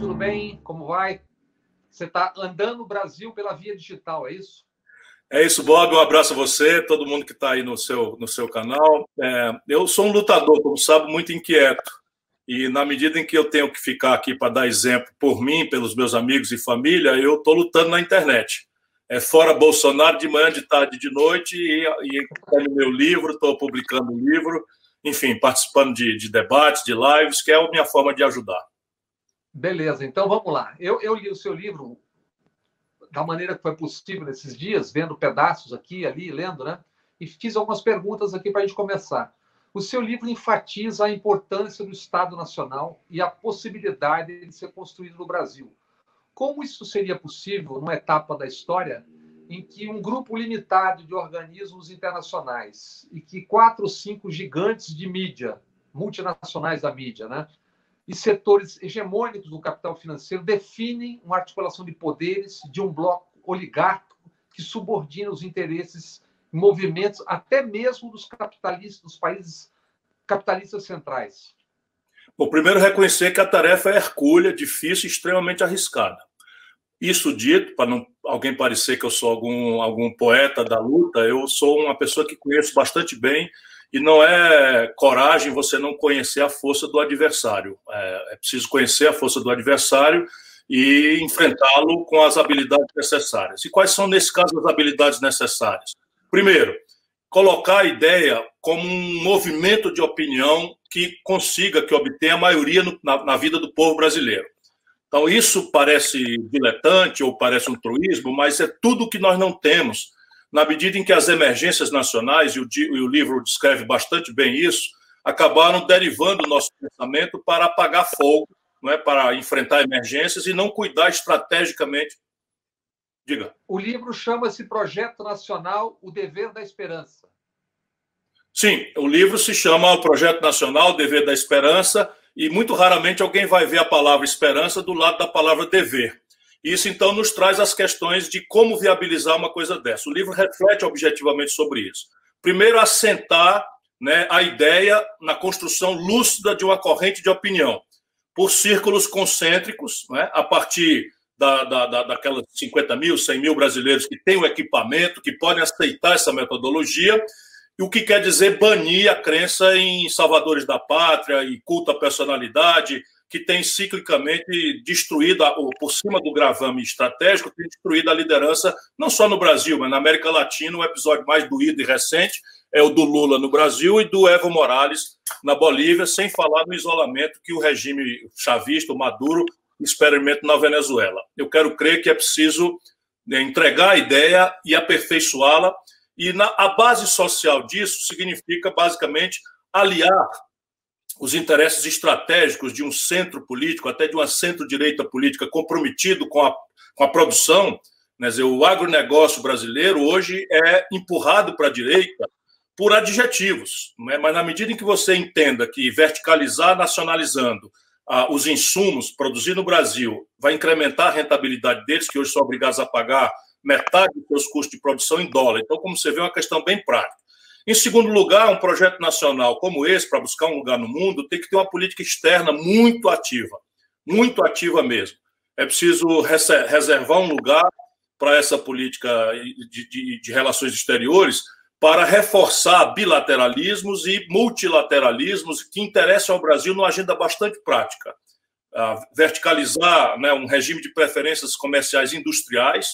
tudo bem? Como vai? Você está andando o Brasil pela via digital, é isso? É isso, Bob. Um abraço a você, todo mundo que está aí no seu, no seu canal. É, eu sou um lutador, como sabe, muito inquieto. E na medida em que eu tenho que ficar aqui para dar exemplo por mim, pelos meus amigos e família, eu estou lutando na internet. É fora Bolsonaro de manhã, de tarde, de noite, e, e no meu livro, estou publicando o livro, enfim, participando de, de debates, de lives, que é a minha forma de ajudar. Beleza, então vamos lá. Eu, eu li o seu livro da maneira que foi possível nesses dias, vendo pedaços aqui, ali, lendo, né? E fiz algumas perguntas aqui para a gente começar. O seu livro enfatiza a importância do Estado Nacional e a possibilidade de ser construído no Brasil. Como isso seria possível numa etapa da história em que um grupo limitado de organismos internacionais e que quatro ou cinco gigantes de mídia, multinacionais da mídia, né, e setores hegemônicos do capital financeiro definem uma articulação de poderes de um bloco oligárquico que subordina os interesses movimentos até mesmo dos capitalistas dos países capitalistas centrais. Bom, primeiro reconhecer que a tarefa é hercúlea, difícil e extremamente arriscada. Isso dito, para não alguém parecer que eu sou algum, algum poeta da luta, eu sou uma pessoa que conheço bastante bem e não é coragem você não conhecer a força do adversário. É, é preciso conhecer a força do adversário e enfrentá-lo com as habilidades necessárias. E quais são, nesse caso, as habilidades necessárias? Primeiro, colocar a ideia como um movimento de opinião que consiga, que obtenha a maioria no, na, na vida do povo brasileiro. Então, isso parece diletante ou parece um truísmo, mas é tudo que nós não temos na medida em que as emergências nacionais, e o, e o livro descreve bastante bem isso, acabaram derivando o nosso pensamento para apagar fogo, não é, para enfrentar emergências e não cuidar estrategicamente. Diga. O livro chama-se Projeto Nacional O Dever da Esperança. Sim, o livro se chama o Projeto Nacional O Dever da Esperança e muito raramente alguém vai ver a palavra esperança do lado da palavra dever. Isso, então, nos traz as questões de como viabilizar uma coisa dessa. O livro reflete objetivamente sobre isso. Primeiro, assentar né, a ideia na construção lúcida de uma corrente de opinião, por círculos concêntricos, né, a partir da, da, da, daquelas 50 mil, 100 mil brasileiros que têm o equipamento, que podem aceitar essa metodologia, e o que quer dizer banir a crença em salvadores da pátria e culto à personalidade, que tem ciclicamente destruído, por cima do gravame estratégico, tem destruído a liderança, não só no Brasil, mas na América Latina. O episódio mais doído e recente é o do Lula no Brasil e do Evo Morales na Bolívia, sem falar no isolamento que o regime chavista, o Maduro, experimenta na Venezuela. Eu quero crer que é preciso né, entregar a ideia e aperfeiçoá-la, e na, a base social disso significa, basicamente, aliar os interesses estratégicos de um centro político, até de uma centro-direita política comprometido com a, com a produção. Quer dizer, o agronegócio brasileiro hoje é empurrado para a direita por adjetivos, é? mas na medida em que você entenda que verticalizar nacionalizando ah, os insumos produzidos no Brasil vai incrementar a rentabilidade deles, que hoje são obrigados a pagar metade dos seus custos de produção em dólar. Então, como você vê, é uma questão bem prática. Em segundo lugar, um projeto nacional como esse, para buscar um lugar no mundo, tem que ter uma política externa muito ativa, muito ativa mesmo. É preciso reservar um lugar para essa política de, de, de relações exteriores para reforçar bilateralismos e multilateralismos que interessam ao Brasil numa agenda bastante prática. Uh, verticalizar né, um regime de preferências comerciais industriais,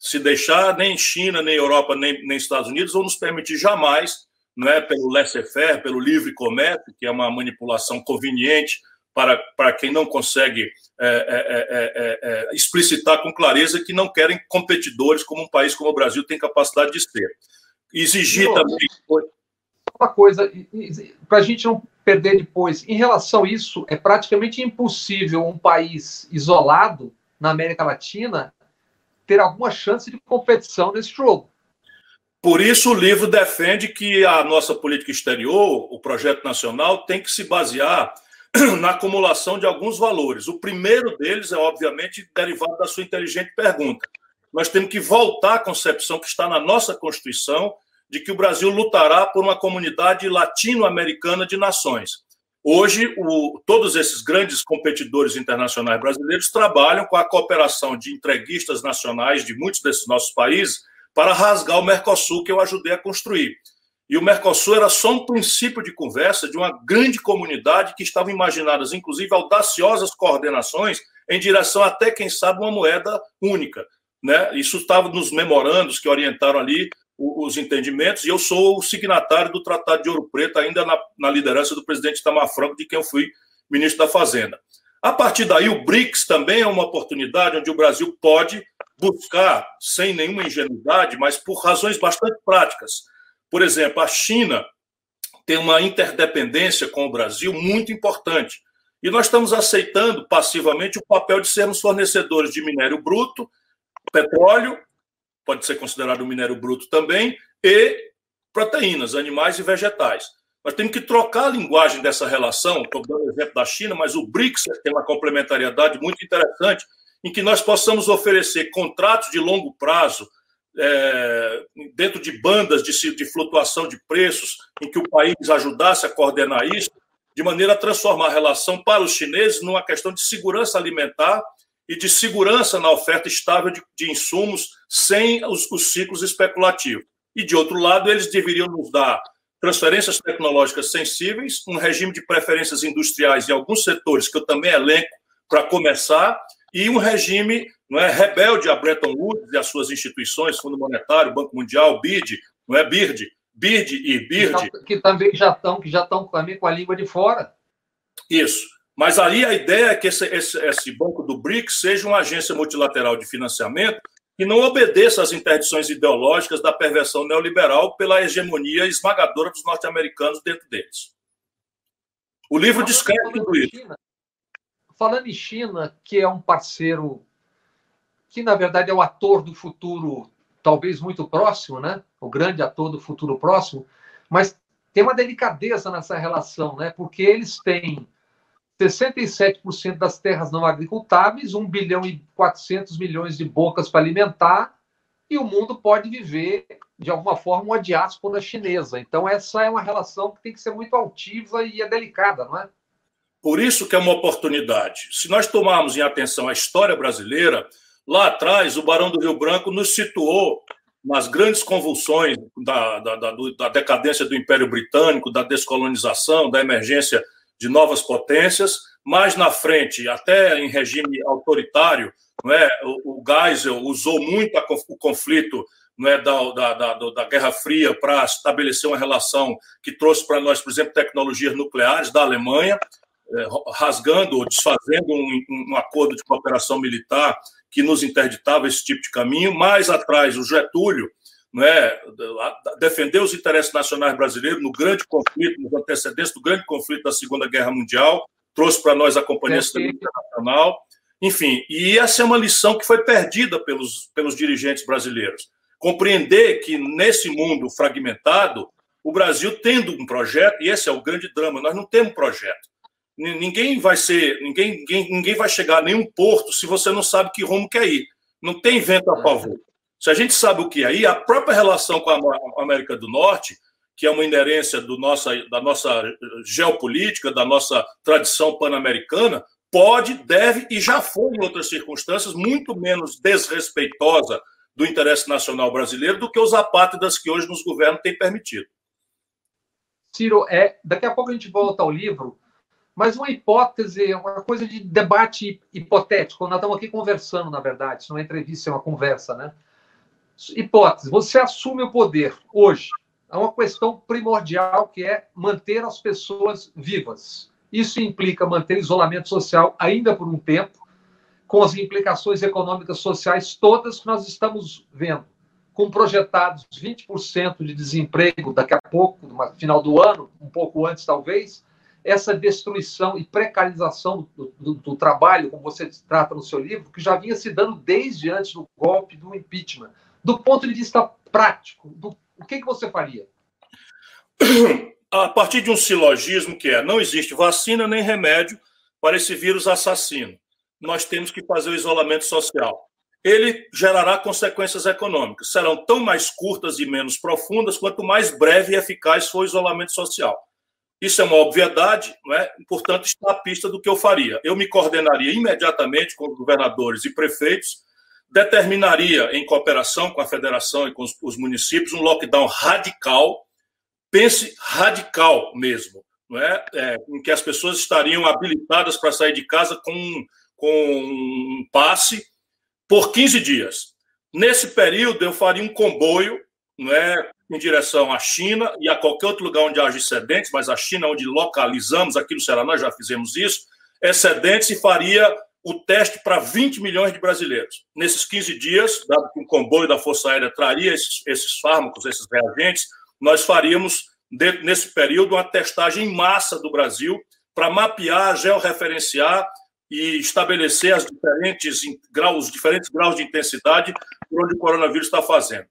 se deixar, nem China, nem Europa, nem, nem Estados Unidos vão nos permitir jamais, não é, pelo laissez-faire, pelo livre comércio, que é uma manipulação conveniente para, para quem não consegue é é, é, é, é, explicitar com clareza que não querem competidores como um país como o Brasil tem capacidade de ser. Exigir também. Uma coisa, para a gente não perder depois, em relação a isso, é praticamente impossível um país isolado na América Latina ter alguma chance de competição nesse jogo. Por isso, o livro defende que a nossa política exterior, o projeto nacional, tem que se basear na acumulação de alguns valores. O primeiro deles é, obviamente, derivado da sua inteligente pergunta. Nós temos que voltar à concepção que está na nossa Constituição de que o Brasil lutará por uma comunidade latino-americana de nações. Hoje, o, todos esses grandes competidores internacionais brasileiros trabalham com a cooperação de entreguistas nacionais de muitos desses nossos países para rasgar o Mercosul que eu ajudei a construir. E o Mercosul era só um princípio de conversa de uma grande comunidade que estavam imaginadas, inclusive, audaciosas coordenações em direção até, quem sabe, uma moeda única. Né? Isso estava nos memorandos que orientaram ali os entendimentos, e eu sou o signatário do Tratado de Ouro Preto, ainda na, na liderança do presidente Tamar Franco, de quem eu fui ministro da Fazenda. A partir daí, o BRICS também é uma oportunidade onde o Brasil pode buscar, sem nenhuma ingenuidade, mas por razões bastante práticas, por exemplo, a China tem uma interdependência com o Brasil muito importante. E nós estamos aceitando passivamente o papel de sermos fornecedores de minério bruto, petróleo, pode ser considerado um minério bruto também, e proteínas, animais e vegetais. Nós temos que trocar a linguagem dessa relação. Estou dando o exemplo da China, mas o BRICS tem uma complementariedade muito interessante, em que nós possamos oferecer contratos de longo prazo é, dentro de bandas de, de flutuação de preços, em que o país ajudasse a coordenar isso, de maneira a transformar a relação para os chineses numa questão de segurança alimentar e de segurança na oferta estável de, de insumos sem os, os, ciclos especulativos. E, de outro lado, eles deveriam nos dar transferências tecnológicas sensíveis, um regime de preferências industriais em alguns setores, que eu também elenco para começar, e um regime não é, rebelde a Bretton Woods e as suas instituições, Fundo Monetário, Banco Mundial, BID, não é BIRD, BIRD e BIRD. Que, que também já estão, que já estão também com a língua de fora. Isso. Mas aí a ideia é que esse, esse, esse banco do BRICS seja uma agência multilateral de financiamento que não obedeça às interdições ideológicas da perversão neoliberal pela hegemonia esmagadora dos norte-americanos dentro deles. O livro descreve tudo isso. China, falando em China, que é um parceiro que na verdade é o ator do futuro, talvez muito próximo, né? O grande ator do futuro próximo, mas tem uma delicadeza nessa relação, né? Porque eles têm 67% das terras não agricultáveis, 1 bilhão e 400 milhões de bocas para alimentar, e o mundo pode viver, de alguma forma, uma diáspora chinesa. Então, essa é uma relação que tem que ser muito altiva e é delicada, não é? Por isso que é uma oportunidade. Se nós tomarmos em atenção a história brasileira, Lá atrás, o Barão do Rio Branco nos situou nas grandes convulsões da, da, da, da, decadência do Império Britânico, da descolonização, da emergência de novas potências. Mais na frente, até em regime autoritário, não é? o, o Geisel usou muito a, o conflito não é, da, da, da, da Guerra Fria para estabelecer uma relação que trouxe para nós, por exemplo, tecnologias nucleares da Alemanha, é, rasgando ou desfazendo um, um acordo de cooperação militar que nos interditava esse tipo de caminho. Mais atrás, o Getúlio né, defendeu os interesses nacionais brasileiros no grande conflito, nos antecedentes do grande conflito da Segunda Guerra Mundial, trouxe para nós a Companhia Civil Internacional. Enfim, e essa é uma lição que foi perdida pelos, pelos dirigentes brasileiros. Compreender que nesse mundo fragmentado, o Brasil tendo um projeto, e esse é o grande drama, nós não temos projeto. Ninguém vai ser, ninguém, ninguém, ninguém vai chegar a nenhum porto se você não sabe que rumo quer ir. Não tem vento a favor. Se a gente sabe o que é ir, a própria relação com a América do Norte, que é uma inerência do nossa, da nossa geopolítica, da nossa tradição pan-americana, pode, deve e já foi em outras circunstâncias muito menos desrespeitosa do interesse nacional brasileiro do que os apátridas que hoje nos governam têm permitido. Ciro, é, daqui a pouco a gente volta ao livro, mas uma hipótese, uma coisa de debate hipotético. Nós estamos aqui conversando, na verdade, isso não é entrevista, é uma conversa, né? Hipótese: você assume o poder hoje. Há uma questão primordial que é manter as pessoas vivas. Isso implica manter isolamento social ainda por um tempo, com as implicações econômicas sociais todas que nós estamos vendo, com projetados 20% de desemprego daqui a pouco, no final do ano, um pouco antes talvez, essa destruição e precarização do, do, do, trabalho, como você trata no seu livro, que já vinha se dando desde antes do golpe do impeachment. Do ponto de vista prático, do, o que, que você faria? A partir de um silogismo que é: não existe vacina nem remédio para esse vírus assassino. Nós temos que fazer o isolamento social. Ele gerará consequências econômicas. Serão tão mais curtas e menos profundas quanto mais breve e eficaz for o isolamento social Isso é uma obviedade, não é? portanto, está à pista do que eu faria. Eu me coordenaria imediatamente com os governadores e prefeitos, determinaria, em cooperação com a federação e com os, os municípios, um lockdown radical, pense radical mesmo, não é? é? em que as pessoas estariam habilitadas para sair de casa com, com um passe por 15 dias. Nesse período, eu faria um comboio não é, em direção à China e a qualquer outro lugar onde haja excedentes, mas a China, onde localizamos, aqui no Ceará nós já fizemos isso, excedentes e faria o teste para 20 milhões de brasileiros. Nesses 15 dias, dado que o comboio da Força Aérea traria esses, esses fármacos, esses reagentes, nós faríamos, de, nesse período, uma testagem em massa do Brasil para mapear, georreferenciar e estabelecer as diferentes graus, diferentes graus de intensidade por onde o coronavírus está fazendo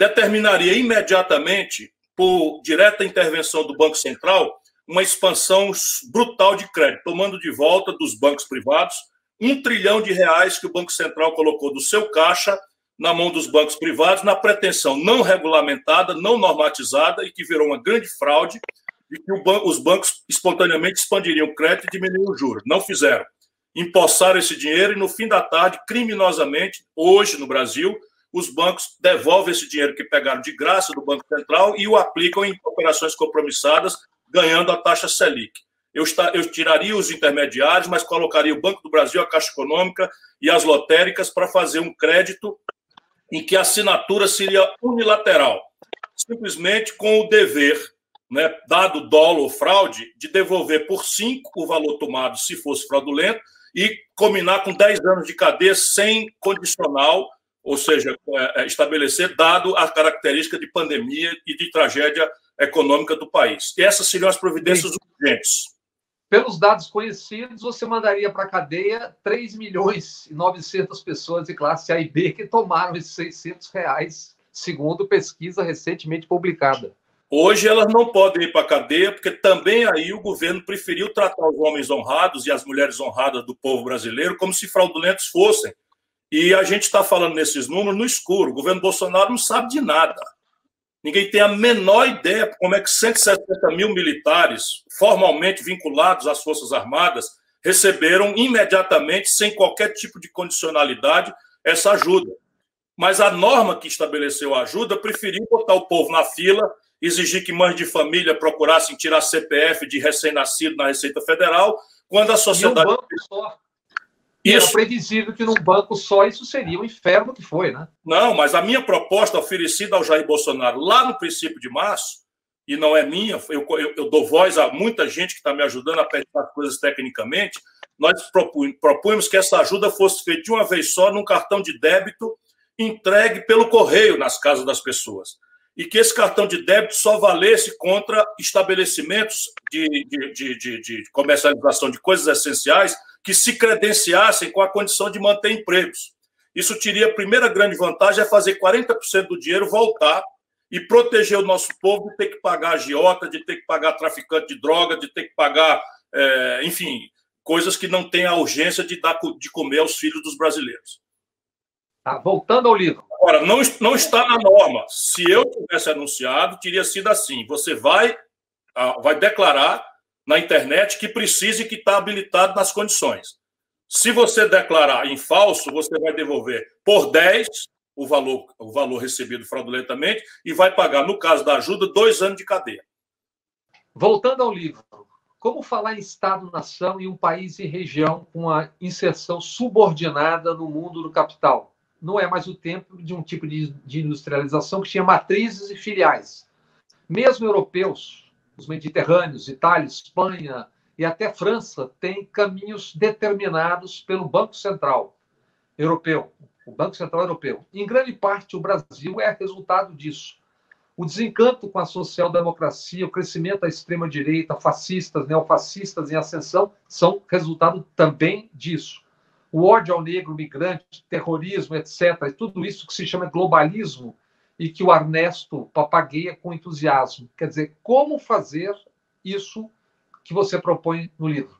determinaria imediatamente, por direta intervenção do Banco Central, uma expansão brutal de crédito, tomando de volta dos bancos privados um trilhão de reais que o Banco Central colocou do seu caixa na mão dos bancos privados, na pretensão não regulamentada, não normatizada e que virou uma grande fraude de que os bancos espontaneamente expandiriam o crédito e diminuiriam o juros. Não fizeram. Empossaram esse dinheiro e, no fim da tarde, criminosamente, hoje no Brasil, os bancos devolvem esse dinheiro que pegaram de graça do Banco Central e o aplicam em operações compromissadas, ganhando a taxa Selic. Eu, está, eu tiraria os intermediários, mas colocaria o Banco do Brasil, a Caixa Econômica e as lotéricas para fazer um crédito em que a assinatura seria unilateral, simplesmente com o dever, né, dado dolo ou fraude, de devolver por cinco o valor tomado se fosse fraudulento e combinar com 10 anos de cadeia sem condicional ou seja, é, é, estabelecer, dado a característica de pandemia e de tragédia econômica do país. E essas seriam as providências urgentes. Pelos dados conhecidos, você mandaria para a cadeia 3 milhões e 900 pessoas de classe A e B que tomaram esses 600 reais, segundo pesquisa recentemente publicada. Hoje elas não podem ir para a cadeia, porque também aí o governo preferiu tratar os homens honrados e as mulheres honradas do povo brasileiro como se fraudulentos fossem e a gente está falando nesses números no escuro. O governo Bolsonaro não sabe de nada. Ninguém tem a menor ideia como é que 170 mil militares, formalmente vinculados às Forças Armadas, receberam imediatamente, sem qualquer tipo de condicionalidade, essa ajuda. Mas a norma que estabeleceu a ajuda preferiu botar o povo na fila, exigir que mães de família procurassem tirar CPF de recém-nascido na Receita Federal, quando a sociedade. E um banco só. Isso. Era previsível que num banco só isso seria o inferno que foi, né? Não, mas a minha proposta oferecida ao Jair Bolsonaro lá no princípio de março, e não é minha, eu, eu, eu dou voz a muita gente que está me ajudando a pensar coisas tecnicamente, nós propunhamos que essa ajuda fosse feita de uma vez só num cartão de débito entregue pelo correio nas casas das pessoas. E que esse cartão de débito só valesse contra estabelecimentos de, de, de, de, de comercialização de coisas essenciais que se credenciassem com a condição de manter empregos. Isso teria a primeira grande vantagem é fazer 40% do dinheiro voltar e proteger o nosso povo de ter que pagar agiota, de ter que pagar traficante de droga, de ter que pagar, é, enfim, coisas que não têm a urgência de dar de comer aos filhos dos brasileiros. Tá, voltando ao livro. Agora, não, não está na norma. Se eu tivesse anunciado, teria sido assim: você vai, ah, vai declarar na internet que precise que está habilitado nas condições. Se você declarar em falso, você vai devolver por 10 o valor, o valor recebido fraudulentamente e vai pagar, no caso da ajuda, dois anos de cadeia. Voltando ao livro, como falar em Estado-nação em um país e região com a inserção subordinada no mundo do capital? Não é mais o tempo de um tipo de industrialização que tinha matrizes e filiais. Mesmo europeus, os mediterrâneos, Itália, Espanha e até França têm caminhos determinados pelo Banco Central Europeu, o Banco Central Europeu. Em grande parte, o Brasil é resultado disso. O desencanto com a social-democracia, o crescimento da extrema-direita, fascistas, neofascistas em ascensão, são resultado também disso. O ódio ao negro, migrante, terrorismo, etc., tudo isso que se chama globalismo, e que o Ernesto papagueia com entusiasmo. Quer dizer, como fazer isso que você propõe no livro?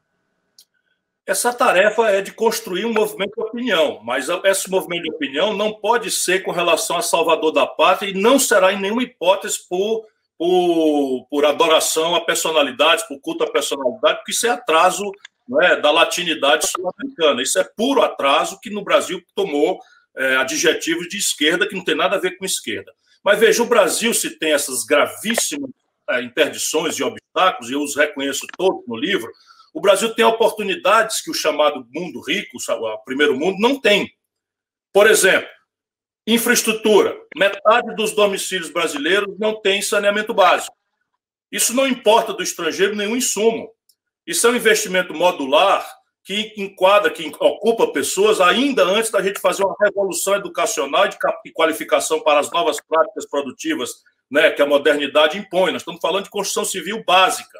Essa tarefa é de construir um movimento de opinião, mas esse movimento de opinião não pode ser com relação a Salvador da Pátria e não será em nenhuma hipótese por por, por adoração a personalidades, por culto à personalidade, porque isso é atraso é, da latinidade sul-americana. Isso é puro atraso que no Brasil tomou é, adjetivos de esquerda que não tem nada a ver com esquerda. Mas veja, o Brasil, se tem essas gravíssimas é, interdições e obstáculos, e eu os reconheço todos no livro, o Brasil tem oportunidades que o chamado mundo rico, o primeiro mundo, não tem. Por exemplo, infraestrutura. Metade dos domicílios brasileiros não tem saneamento básico. Isso não importa do estrangeiro nenhum insumo. Isso é um investimento modular que enquadra, que ocupa pessoas ainda antes da gente fazer uma revolução educacional e de qualificação para as novas práticas produtivas né, que a modernidade impõe. Nós estamos falando de construção civil básica.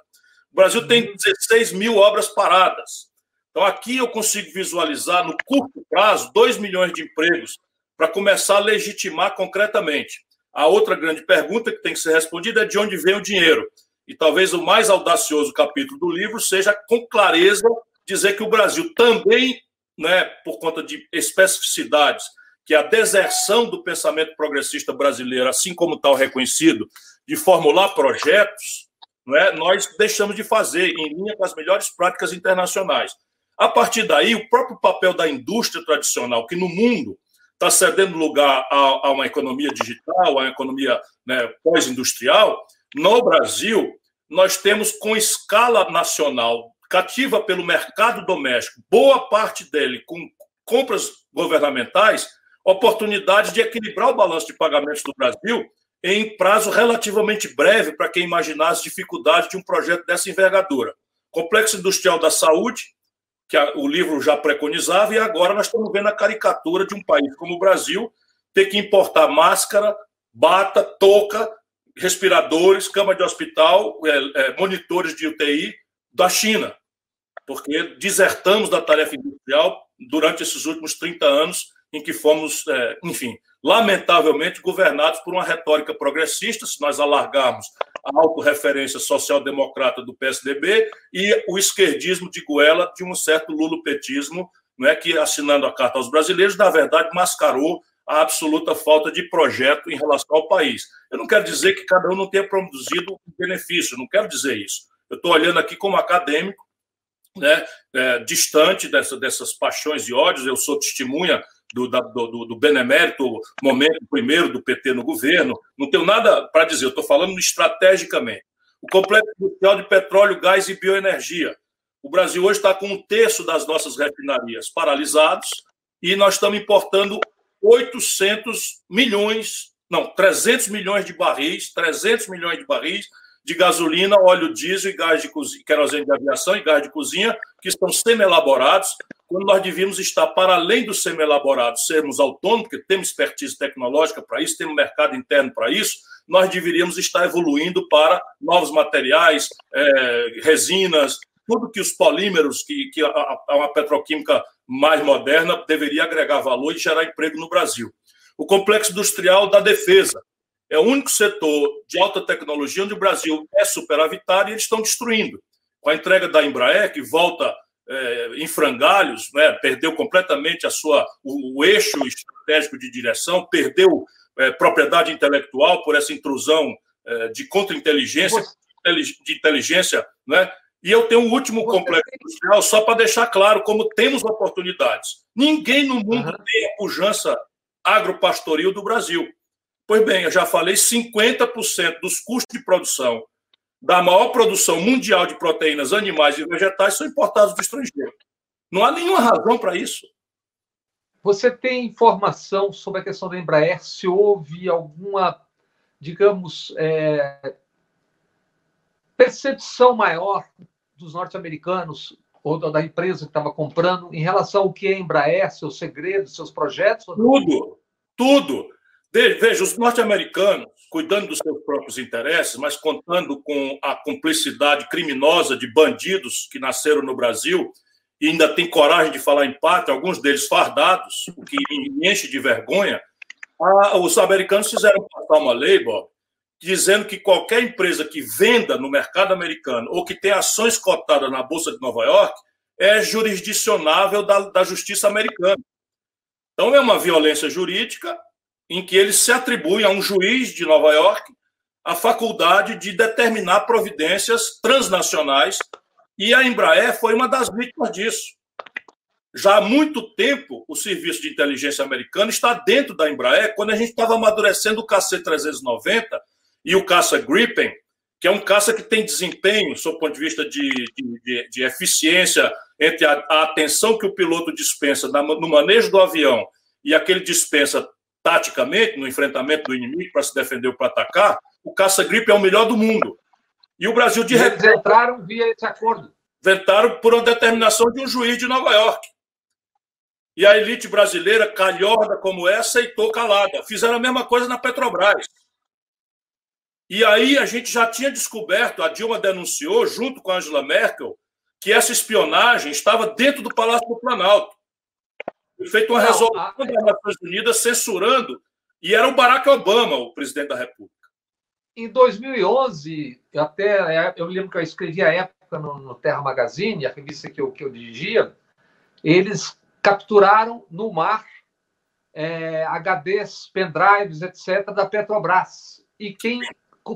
O Brasil tem 16 uhum. mil obras paradas. Então, aqui eu consigo visualizar, no curto prazo, 2 milhões de empregos para começar a legitimar concretamente. A outra grande pergunta que tem que ser respondida é de onde vem o dinheiro. E talvez o mais audacioso capítulo do livro seja, com clareza, dizer que o Brasil também, né, por conta de especificidades, que a deserção do pensamento progressista brasileiro, assim como tal reconhecido, de formular projetos, né, nós deixamos de fazer em linha com as melhores práticas internacionais. A partir daí, o próprio papel da indústria tradicional, que no mundo está cedendo lugar a, a, uma economia digital, a uma economia né, pós-industrial, no Brasil, nós temos com escala nacional, cativa pelo mercado doméstico, boa parte dele com compras governamentais, oportunidade de equilibrar o balanço de pagamentos do Brasil em prazo relativamente breve para quem imaginar as dificuldades de um projeto dessa envergadura. Complexo Industrial da Saúde, que o livro já preconizava, e agora nós estamos vendo a caricatura de um país como o Brasil ter que importar máscara, bata, touca, respiradores, cama de hospital, é, é, monitores de UTI da China, porque desertamos da tarefa industrial durante esses últimos 30 anos em que fomos, é, enfim, lamentavelmente governados por uma retórica progressista, se nós alargarmos a autorreferência social-democrata do PSDB e o esquerdismo de goela de um certo lulopetismo, não é que assinando a carta aos brasileiros, na verdade mascarou a absoluta falta de projeto em relação ao país. Eu não quero dizer que cada um não tenha produzido benefício, não quero dizer isso. Eu estou olhando aqui como acadêmico, né, é, distante dessa, dessas paixões e ódios, eu sou testemunha do, da, do, do, benemérito momento primeiro do PT no governo. Não tenho nada para dizer, eu estou falando estrategicamente. O complexo industrial de petróleo, gás e bioenergia. O Brasil hoje está com um terço das nossas refinarias paralisados e nós estamos importando 800 milhões, não, 300 milhões de barris, 300 milhões de barris de gasolina, óleo diesel e gás de cozinha, querosene de aviação e gás de cozinha, que estão semi-elaborados, quando nós devíamos estar para além do semi-elaborados, sermos autônomos, porque temos expertise tecnológica para isso, temos mercado interno para isso, nós deveríamos estar evoluindo para novos materiais, é, resinas, tudo que os polímeros, que, que a, a, uma petroquímica mais moderna deveria agregar valor e gerar emprego no Brasil. O complexo industrial da defesa, é o único setor de alta tecnologia onde o Brasil é superavitário e eles estão destruindo. Com a entrega da Embraer, que volta é, em frangalhos, né, perdeu completamente a sua, o, o eixo estratégico de direção, perdeu é, propriedade intelectual por essa intrusão é, de contra-inteligência, de inteligência, né? E eu tenho um último complexo industrial, só para deixar claro como temos oportunidades. Ninguém no mundo uhum. tem a pujança agropastoril do Brasil. Pois bem, eu já falei, 50% dos custos de produção da maior produção mundial de proteínas animais e vegetais são importados do estrangeiro. Não há nenhuma razão para isso. Você tem informação sobre a questão da Embraer? Se houve alguma, digamos, é, percepção maior dos norte-americanos ou da empresa que estava comprando em relação ao que é a Embraer, seus segredos, seus projetos? Tudo, tudo. Veja, os norte-americanos, cuidando dos seus próprios interesses, mas contando com a cumplicidade criminosa de bandidos que nasceram no Brasil e ainda tem coragem de falar em pátria, alguns deles fardados, o que me enche de vergonha, os americanos fizeram passar uma lei, Bob, dizendo que qualquer empresa que venda no mercado americano ou que tenha ações cotadas na Bolsa de Nova York é jurisdicionável da, da justiça americana. Então, é uma violência jurídica em que eles se atribuem a um juiz de Nova York a faculdade de determinar providências transnacionais, e a Embraer foi uma das vítimas disso. Já há muito tempo, o serviço de inteligência americano está dentro da Embraer, quando a gente estava amadurecendo o KC-390 e o caça Gripen, que é um caça que tem desempenho, sob o ponto de vista de, de, de eficiência, entre a, a, atenção que o piloto dispensa no manejo do avião e aquele dispensa taticamente no enfrentamento do inimigo para se defender ou para atacar, o caça-gripe é o melhor do mundo. E o Brasil, de repente. Eles entraram via esse acordo. Entraram por uma determinação de um juiz de Nova York. E a elite brasileira, calhorda como essa, aceitou calada. Fizeram a mesma coisa na Petrobras. E aí a gente já tinha descoberto, a Dilma denunciou, junto com a Angela Merkel, que essa espionagem estava dentro do Palácio do Planalto. Foi feita uma resolução das Nações Unidas censurando, e era o Barack Obama o presidente da República. Em 2011, até eu lembro que eu escrevi a época no, no Terra Magazine, a revista que eu, que eu dirigia, eles capturaram no mar é, HDs, pendrives, etc., da Petrobras. E quem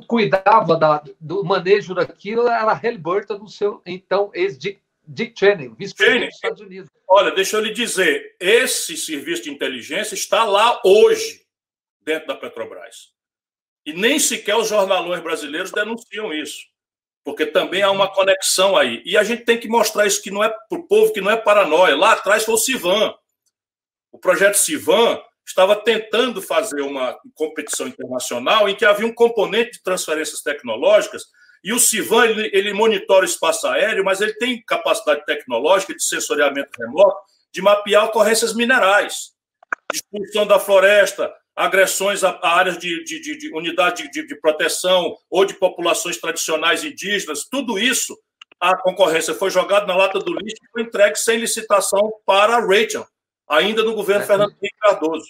cuidava da, do manejo daquilo era a Halliburton, no seu então ex-Dick Dick Cheney, vice-presidente dos Estados Unidos. Olha, deixa eu lhe dizer, esse serviço de inteligência está lá hoje, dentro da Petrobras. E nem sequer os jornalões brasileiros denunciam isso, porque também há uma conexão aí. E a gente tem que mostrar isso que não é para o povo que não é paranoia. Lá atrás foi o Civan. O projeto Civan estava tentando fazer uma competição internacional em que havia um componente de transferências tecnológicas e o Civan ele, ele monitora o espaço aéreo, mas ele tem capacidade tecnológica de sensoriamento remoto de mapear ocorrências minerais, destruição da floresta, agressões a, a áreas de, de, de, de unidade de, de proteção ou de populações tradicionais indígenas, tudo isso a concorrência foi jogada na lata do lixo e foi entregue sem licitação para a Rachel, ainda no governo é. Fernando Henrique Cardoso.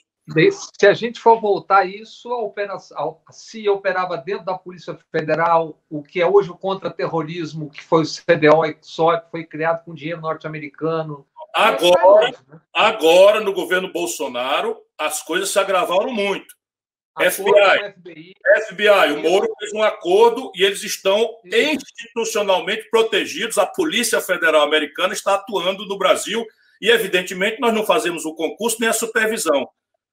Se a gente for voltar isso, a operação, se operava dentro da Polícia Federal, o que é hoje o contra-terrorismo, que foi o CDO e só foi criado com dinheiro norte-americano. Agora, né? agora, no governo Bolsonaro, as coisas se agravaram muito. FBI, FBI, FBI, o Moro fez um acordo e eles estão institucionalmente protegidos. A Polícia Federal Americana está atuando no Brasil e, evidentemente, nós não fazemos o concurso nem a supervisão.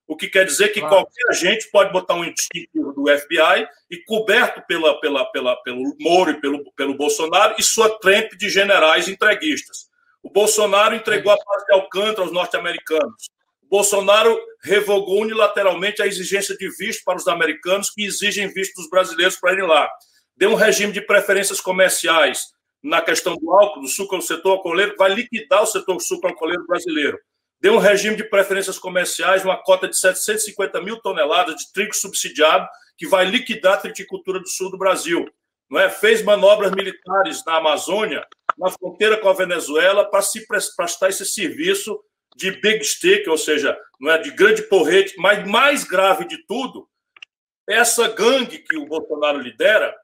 O que quer dizer que claro. qualquer agente pode botar um distintivo do FBI e coberto pela, pela, pela, pelo Moro e pelo, pelo Bolsonaro e sua trempe de generais entreguistas. O Bolsonaro entregou a paz de Alcântara aos norte-americanos. O Bolsonaro revogou unilateralmente a exigência de visto para os americanos que exigem visto dos brasileiros para irem lá. Deu um regime de preferências comerciais na questão do álcool, do sucro do setor alcooleiro, vai liquidar o setor sucro alcooleiro brasileiro deu um regime de preferências comerciais, uma cota de 750 mil toneladas de trigo subsidiado, que vai liquidar a triticultura do sul do Brasil. Não é? Fez manobras militares na Amazônia, na fronteira com a Venezuela, para se prestar esse serviço de big stick, ou seja, não é de grande porrete, mas mais grave de tudo, essa gangue que o Bolsonaro lidera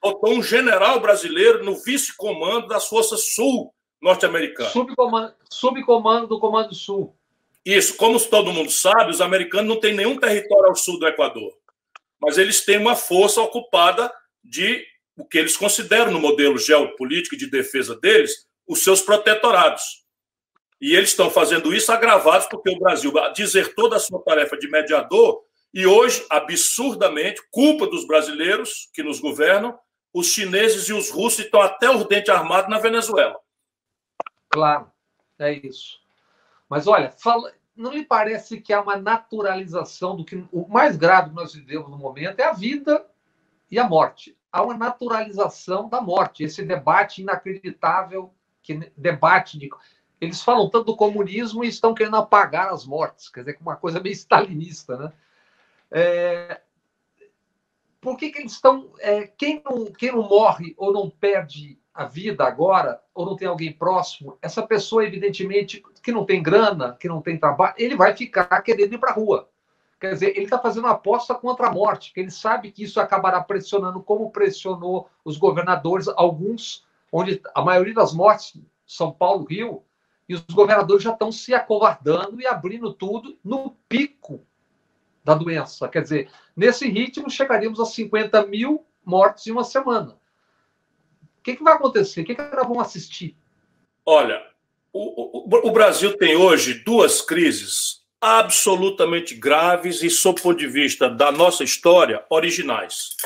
botou um general brasileiro no vice-comando das Forças Sul norte-americano. Subcomando, subcomando do Comando Sul. Isso, como todo mundo sabe, os americanos não têm nenhum território ao sul do Equador, mas eles têm uma força ocupada de o que eles consideram no modelo geopolítico e de defesa deles, os seus protetorados. E eles estão fazendo isso agravados porque o Brasil desertou da sua tarefa de mediador e hoje, absurdamente, culpa dos brasileiros que nos governam, os chineses e os russos estão até o dente armado na Venezuela. Claro, é isso. Mas olha, fala, não lhe parece que há uma naturalização do que o mais grave que nós vivemos no momento é a vida e a morte. Há uma naturalização da morte, esse debate inacreditável, que debate de eles falam tanto do comunismo e estão querendo apagar as mortes, quer dizer, uma coisa meio stalinista, né? É, por que, que eles estão. É, quem, não, quem não morre ou não perde a vida agora, ou não tem alguém próximo, essa pessoa, evidentemente, que não tem grana, que não tem trabalho, ele vai ficar querendo ir para a rua. Quer dizer, ele está fazendo uma aposta contra a morte, que ele sabe que isso acabará pressionando, como pressionou os governadores, alguns, onde a maioria das mortes, São Paulo, Rio, e os governadores já estão se acovardando e abrindo tudo no pico da doença. Quer dizer, nesse ritmo, chegaríamos a 50 mil mortos em uma semana. Que, que vai acontecer? O que, que vamos assistir? Olha, o, o, o Brasil tem hoje duas crises absolutamente graves e, sob o ponto de vista da nossa história, originais.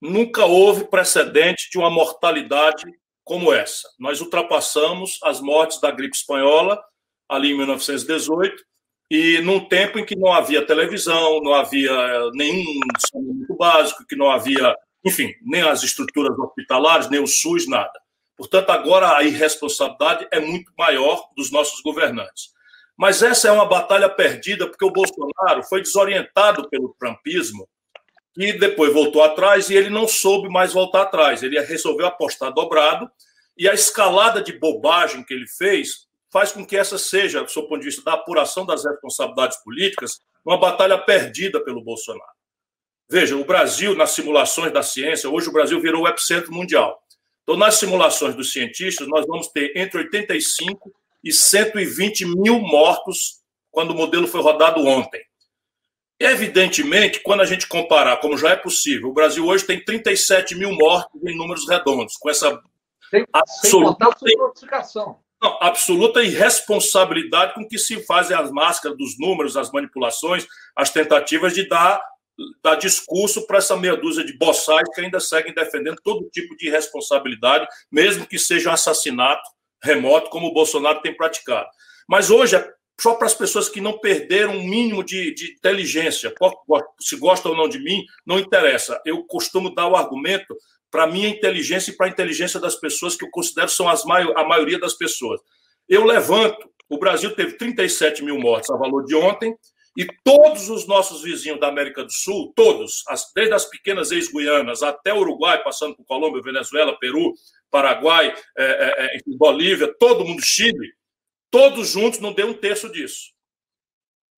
Nunca houve precedente de uma mortalidade como essa. Nós ultrapassamos as mortes da gripe espanhola ali em 1918 e num tempo em que não havia televisão, não havia nenhum saneamento básico, que não havia, enfim, nem as estruturas hospitalares, nem o SUS, nada. Portanto, agora a irresponsabilidade é muito maior dos nossos governantes. Mas essa é uma batalha perdida, porque o Bolsonaro foi desorientado pelo trumpismo e depois voltou atrás e ele não soube mais voltar atrás. Ele resolveu apostar dobrado e a escalada de bobagem que ele fez faz com que essa seja, do seu ponto de vista da apuração das responsabilidades políticas, uma batalha perdida pelo Bolsonaro. Veja, o Brasil, nas simulações da ciência, hoje o Brasil virou o epicentro mundial. Então, nas simulações dos cientistas, nós vamos ter entre 85 e 120 mil mortos quando o modelo foi rodado ontem. Evidentemente, quando a gente comparar, como já é possível, o Brasil hoje tem 37 mil mortos em números redondos, com essa sem, absoluta, sem não, absoluta irresponsabilidade com que se fazem as máscaras dos números, as manipulações, as tentativas de dar dar discurso para essa meia dúzia de boçais que ainda seguem defendendo todo tipo de irresponsabilidade, mesmo que seja um assassinato remoto, como o Bolsonaro tem praticado. Mas hoje, é só para as pessoas que não perderam um mínimo de, de inteligência, se gostam ou não de mim, não interessa. Eu costumo dar o argumento para a minha inteligência e para a inteligência das pessoas que eu considero são as a maioria das pessoas. Eu levanto, o Brasil teve 37 mil mortes a valor de ontem, e todos os nossos vizinhos da América do Sul, todos, desde as pequenas ex-Guianas até o Uruguai, passando por Colômbia, Venezuela, Peru, Paraguai, é, é, é Bolívia, todo mundo, Chile, todos juntos não deu um terço disso.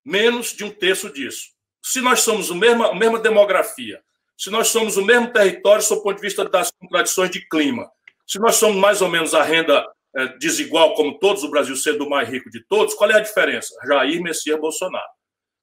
Menos de um terço disso. Se nós somos a mesma, a mesma demografia, se nós somos o mesmo território sob o ponto de vista das contradições de clima, se nós somos mais ou menos a renda é, desigual, como todos, o Brasil sendo o mais rico de todos, qual é a diferença? Jair Messias Bolsonaro.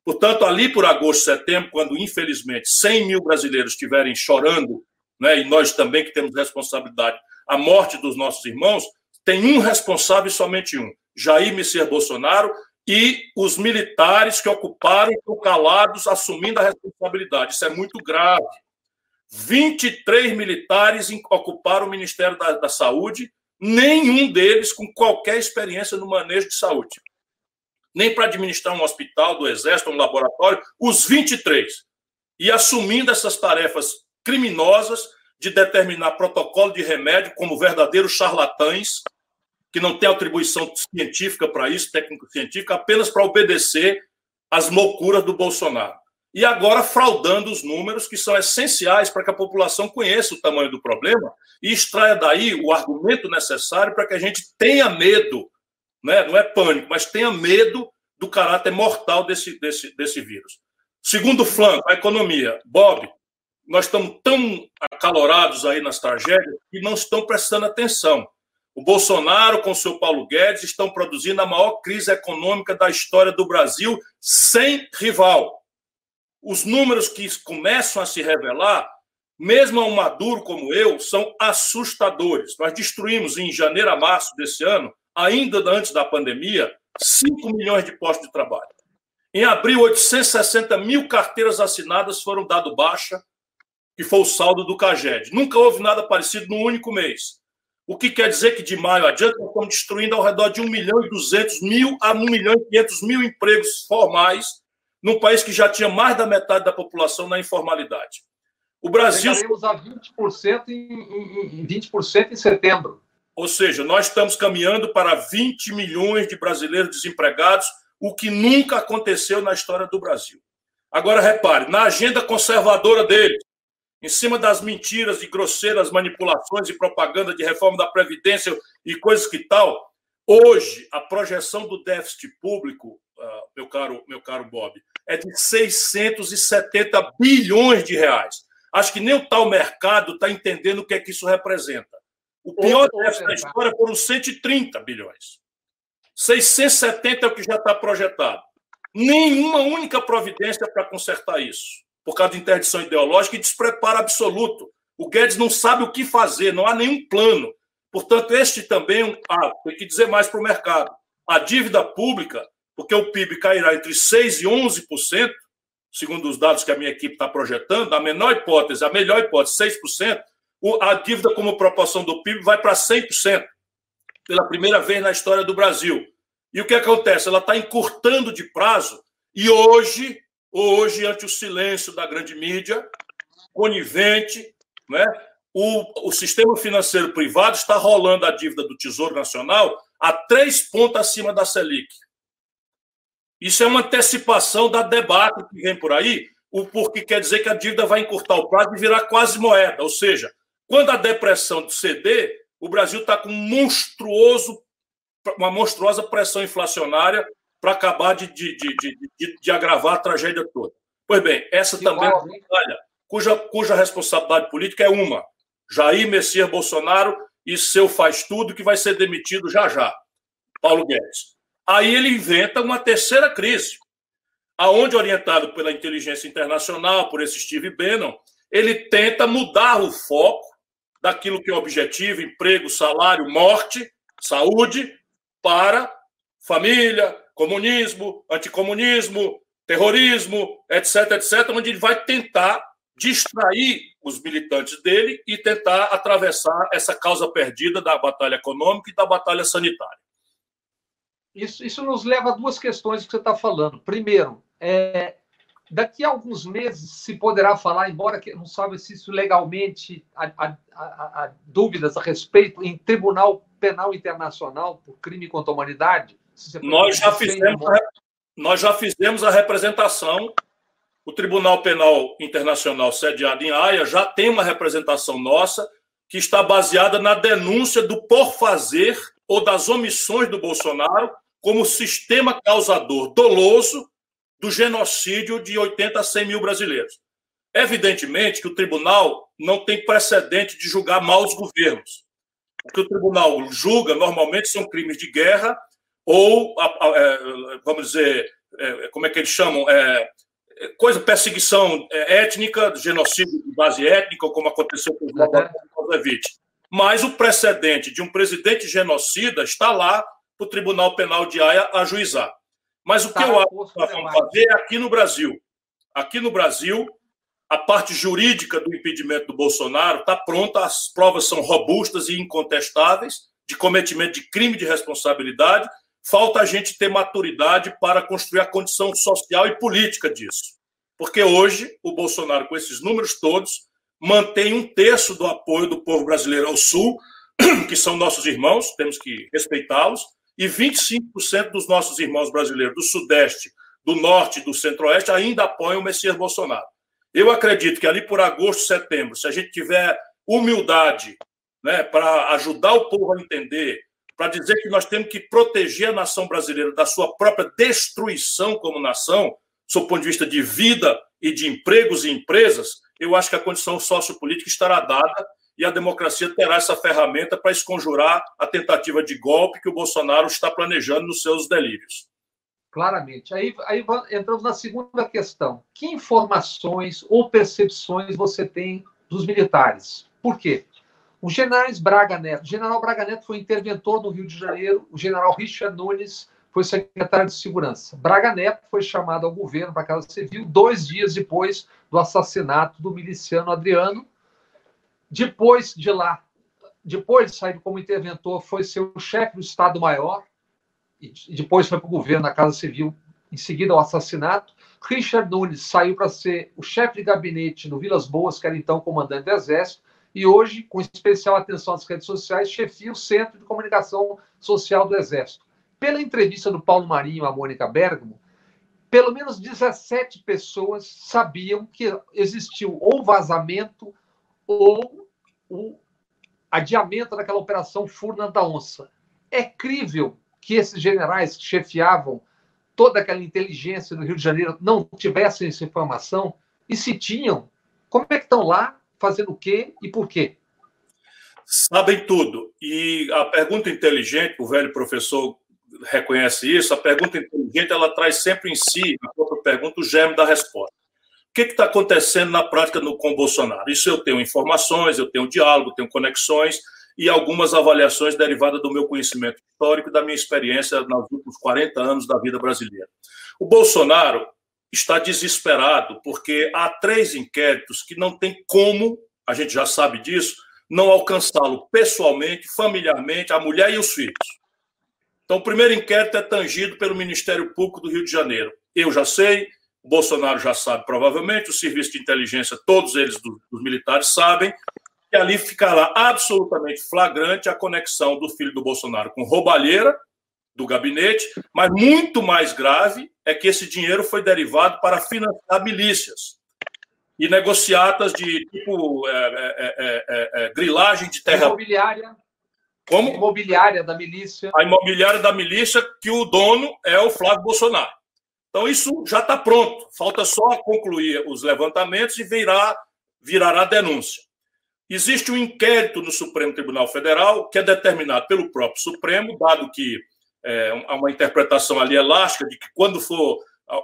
Portanto, ali por agosto, setembro, quando infelizmente 100 mil brasileiros estiverem chorando, né, e nós também que temos responsabilidade, a morte dos nossos irmãos, tem um responsável e somente um: Jair Messias Bolsonaro e os militares que ocuparam estão calados, assumindo a responsabilidade. Isso é muito grave. 23 militares ocuparam o Ministério da, da Saúde, nenhum deles com qualquer experiência no manejo de saúde nem para administrar um hospital do Exército, um laboratório, os 23. E assumindo essas tarefas criminosas de determinar protocolo de remédio como verdadeiros charlatães, que não têm atribuição científica para isso, técnico-científica, apenas para obedecer às loucuras do Bolsonaro. E agora fraudando os números que são essenciais para que a população conheça o tamanho do problema e extraia daí o argumento necessário para que a gente tenha medo né? não é pânico, mas tenha medo do caráter mortal desse, desse, desse vírus. Segundo flanco, a economia. Bob, nós estamos tão acalorados aí nas tragédias que não estão prestando atenção. O Bolsonaro com o seu Paulo Guedes estão produzindo a maior crise econômica da história do Brasil sem rival. Os números que começam a se revelar, mesmo a um maduro como eu, são assustadores. Nós destruímos em janeiro a março desse ano ainda antes da pandemia, 5 milhões de postos de trabalho. Em abril, 860 mil carteiras assinadas foram dado baixa, que foi o saldo do CAGED. Nunca houve nada parecido num único mês. O que quer dizer que de maio adiante nós estamos destruindo ao redor de 1 milhão e 200 mil a 1 milhão e 500 mil empregos formais num país que já tinha mais da metade da população na informalidade. O Brasil. Chegaremos a 20% em, em, em 20% em setembro. Ou seja, nós estamos caminhando para 20 milhões de brasileiros desempregados, o que nunca aconteceu na história do Brasil. Agora, repare, na agenda conservadora deles, em cima das mentiras e grosseiras manipulações e propaganda de reforma da Previdência e coisas que tal, hoje a projeção do déficit público, uh, meu, caro, meu caro Bob, é de 670 bilhões de reais. Acho que nem o tal mercado está entendendo o que é que isso representa. O pior déficit da história foram 130 bilhões. 670 é o que já está projetado. Nenhuma única providência para consertar isso, por causa de interdição ideológica e despreparo absoluto. O Guedes não sabe o que fazer, não há nenhum plano. Portanto, este também ah, tem que dizer mais para o mercado. A dívida pública, porque o PIB cairá entre 6% e 11%, segundo os dados que a minha equipe está projetando, a menor hipótese, a melhor hipótese, 6%, a dívida como proporção do PIB vai para 100%, pela primeira vez na história do Brasil. E o que acontece? Ela está encurtando de prazo e hoje, hoje, ante o silêncio da grande mídia, conivente, né, o, o sistema financeiro privado está rolando a dívida do Tesouro Nacional a três pontos acima da Selic. Isso é uma antecipação da debate que vem por aí, o porque quer dizer que a dívida vai encurtar o prazo e virar quase moeda. Ou seja, quando a depressão ceder, o Brasil está com monstruoso uma monstruosa pressão inflacionária para acabar de, de, de, de, agravar a tragédia toda. Pois bem, essa também é uma batalha cuja, cuja responsabilidade política é uma: Jair Messias Bolsonaro e seu faz-tudo que vai ser demitido já já, Paulo Guedes. Aí ele inventa uma terceira crise, aonde, orientado pela inteligência internacional, por esse Steve Bannon, ele tenta mudar o foco daquilo que é objetivo, emprego, salário, morte, saúde, para família, comunismo, anticomunismo, terrorismo, etc, etc, onde ele vai tentar distrair os militantes dele e tentar atravessar essa causa perdida da batalha econômica e da batalha sanitária. Isso, isso nos leva a duas questões que você está falando. Primeiro, é, daqui a alguns meses se poderá falar, embora que não sabe se isso legalmente há, há, há dúvidas a respeito, em tribunal penal internacional por crime contra a humanidade? Nós já, fizemos, nós já fizemos a representação. O Tribunal Penal Internacional, sediado em Haia, já tem uma representação nossa que está baseada na denúncia do por fazer ou das omissões do Bolsonaro como sistema causador doloso do genocídio de 80 a 100 mil brasileiros. Evidentemente que o tribunal não tem precedente de julgar maus governos. O que o tribunal julga normalmente são crimes de guerra ou, é, vamos dizer, é, como é que eles chamam? É, coisa, perseguição étnica, genocídio de base étnica, como aconteceu com o Kosovic. Mas o precedente de um presidente genocida está lá para o Tribunal Penal de Haia ajuizar. Mas o que tá, eu acho que nós vamos fazer é aqui no Brasil. Aqui no Brasil, a parte jurídica do impedimento do Bolsonaro está pronta, as provas são robustas e incontestáveis de cometimento de crime de responsabilidade. Falta a gente ter maturidade para construir a condição social e política disso. Porque hoje, o Bolsonaro, com esses números todos, mantém um terço do apoio do povo brasileiro ao Sul, que são nossos irmãos, temos que respeitá-los, e 25% dos nossos irmãos brasileiros do Sudeste, do Norte e do Centro-Oeste ainda apoiam o Messias Bolsonaro. Eu acredito que ali por agosto, setembro, se a gente tiver humildade né, para ajudar o povo a entender, para dizer que nós temos que proteger a nação brasileira da sua própria destruição como nação, do ponto de vista de vida e de empregos e empresas, eu acho que a condição sociopolítica estará dada e a democracia terá essa ferramenta para esconjurar a tentativa de golpe que o Bolsonaro está planejando nos seus delírios. Claramente. Aí, aí entramos na segunda questão. Que informações ou percepções você tem dos militares? Por quê? O general Braga Neto, o general Braga Neto foi interventor no Rio de Janeiro, o general Richard Nunes foi secretário de Segurança. Braga Neto foi chamado ao governo para a Casa Civil dois dias depois do assassinato do miliciano Adriano. Depois de lá, depois de sair como interventor, foi ser o chefe do Estado-Maior, e depois foi para o governo na Casa Civil, em seguida ao assassinato. Richard Nunes saiu para ser o chefe de gabinete no Vilas Boas, que era então comandante do Exército, e hoje, com especial atenção às redes sociais, chefia o Centro de Comunicação Social do Exército. Pela entrevista do Paulo Marinho à Mônica Bergamo, pelo menos 17 pessoas sabiam que existiu ou vazamento ou o adiamento daquela operação Furna da Onça. É crível que esses generais que chefiavam toda aquela inteligência do Rio de Janeiro não tivessem essa informação? E se tinham, como é que estão lá, fazendo o quê e por quê? Sabem tudo. E a pergunta inteligente, o velho professor reconhece isso, a pergunta inteligente ela traz sempre em si, a própria pergunta, o germe da resposta. Que está acontecendo na prática no, com Bolsonaro? Isso eu tenho informações, eu tenho diálogo, tenho conexões e algumas avaliações derivadas do meu conhecimento histórico e da minha experiência nos últimos 40 anos da vida brasileira. O Bolsonaro está desesperado porque há três inquéritos que não tem como, a gente já sabe disso, não alcançá-lo pessoalmente, familiarmente, a mulher e os filhos. Então, o primeiro inquérito é tangido pelo Ministério Público do Rio de Janeiro. Eu já sei, o Bolsonaro já sabe, provavelmente, o serviço de inteligência, todos eles dos, dos militares sabem, que ali ficará absolutamente flagrante a conexão do filho do Bolsonaro com roubalheira do gabinete, mas muito mais grave é que esse dinheiro foi derivado para financiar milícias e negociatas de tipo é, é, é, é grilagem de terra. Imobiliária. Como? Imobiliária da milícia. A imobiliária da milícia, que o dono é o Flávio Bolsonaro. Então, isso já está pronto. Falta só concluir os levantamentos e virá, virará denúncia. Existe um inquérito no Supremo Tribunal Federal que é determinado pelo próprio Supremo, dado que é, uma interpretação ali elástica de que quando for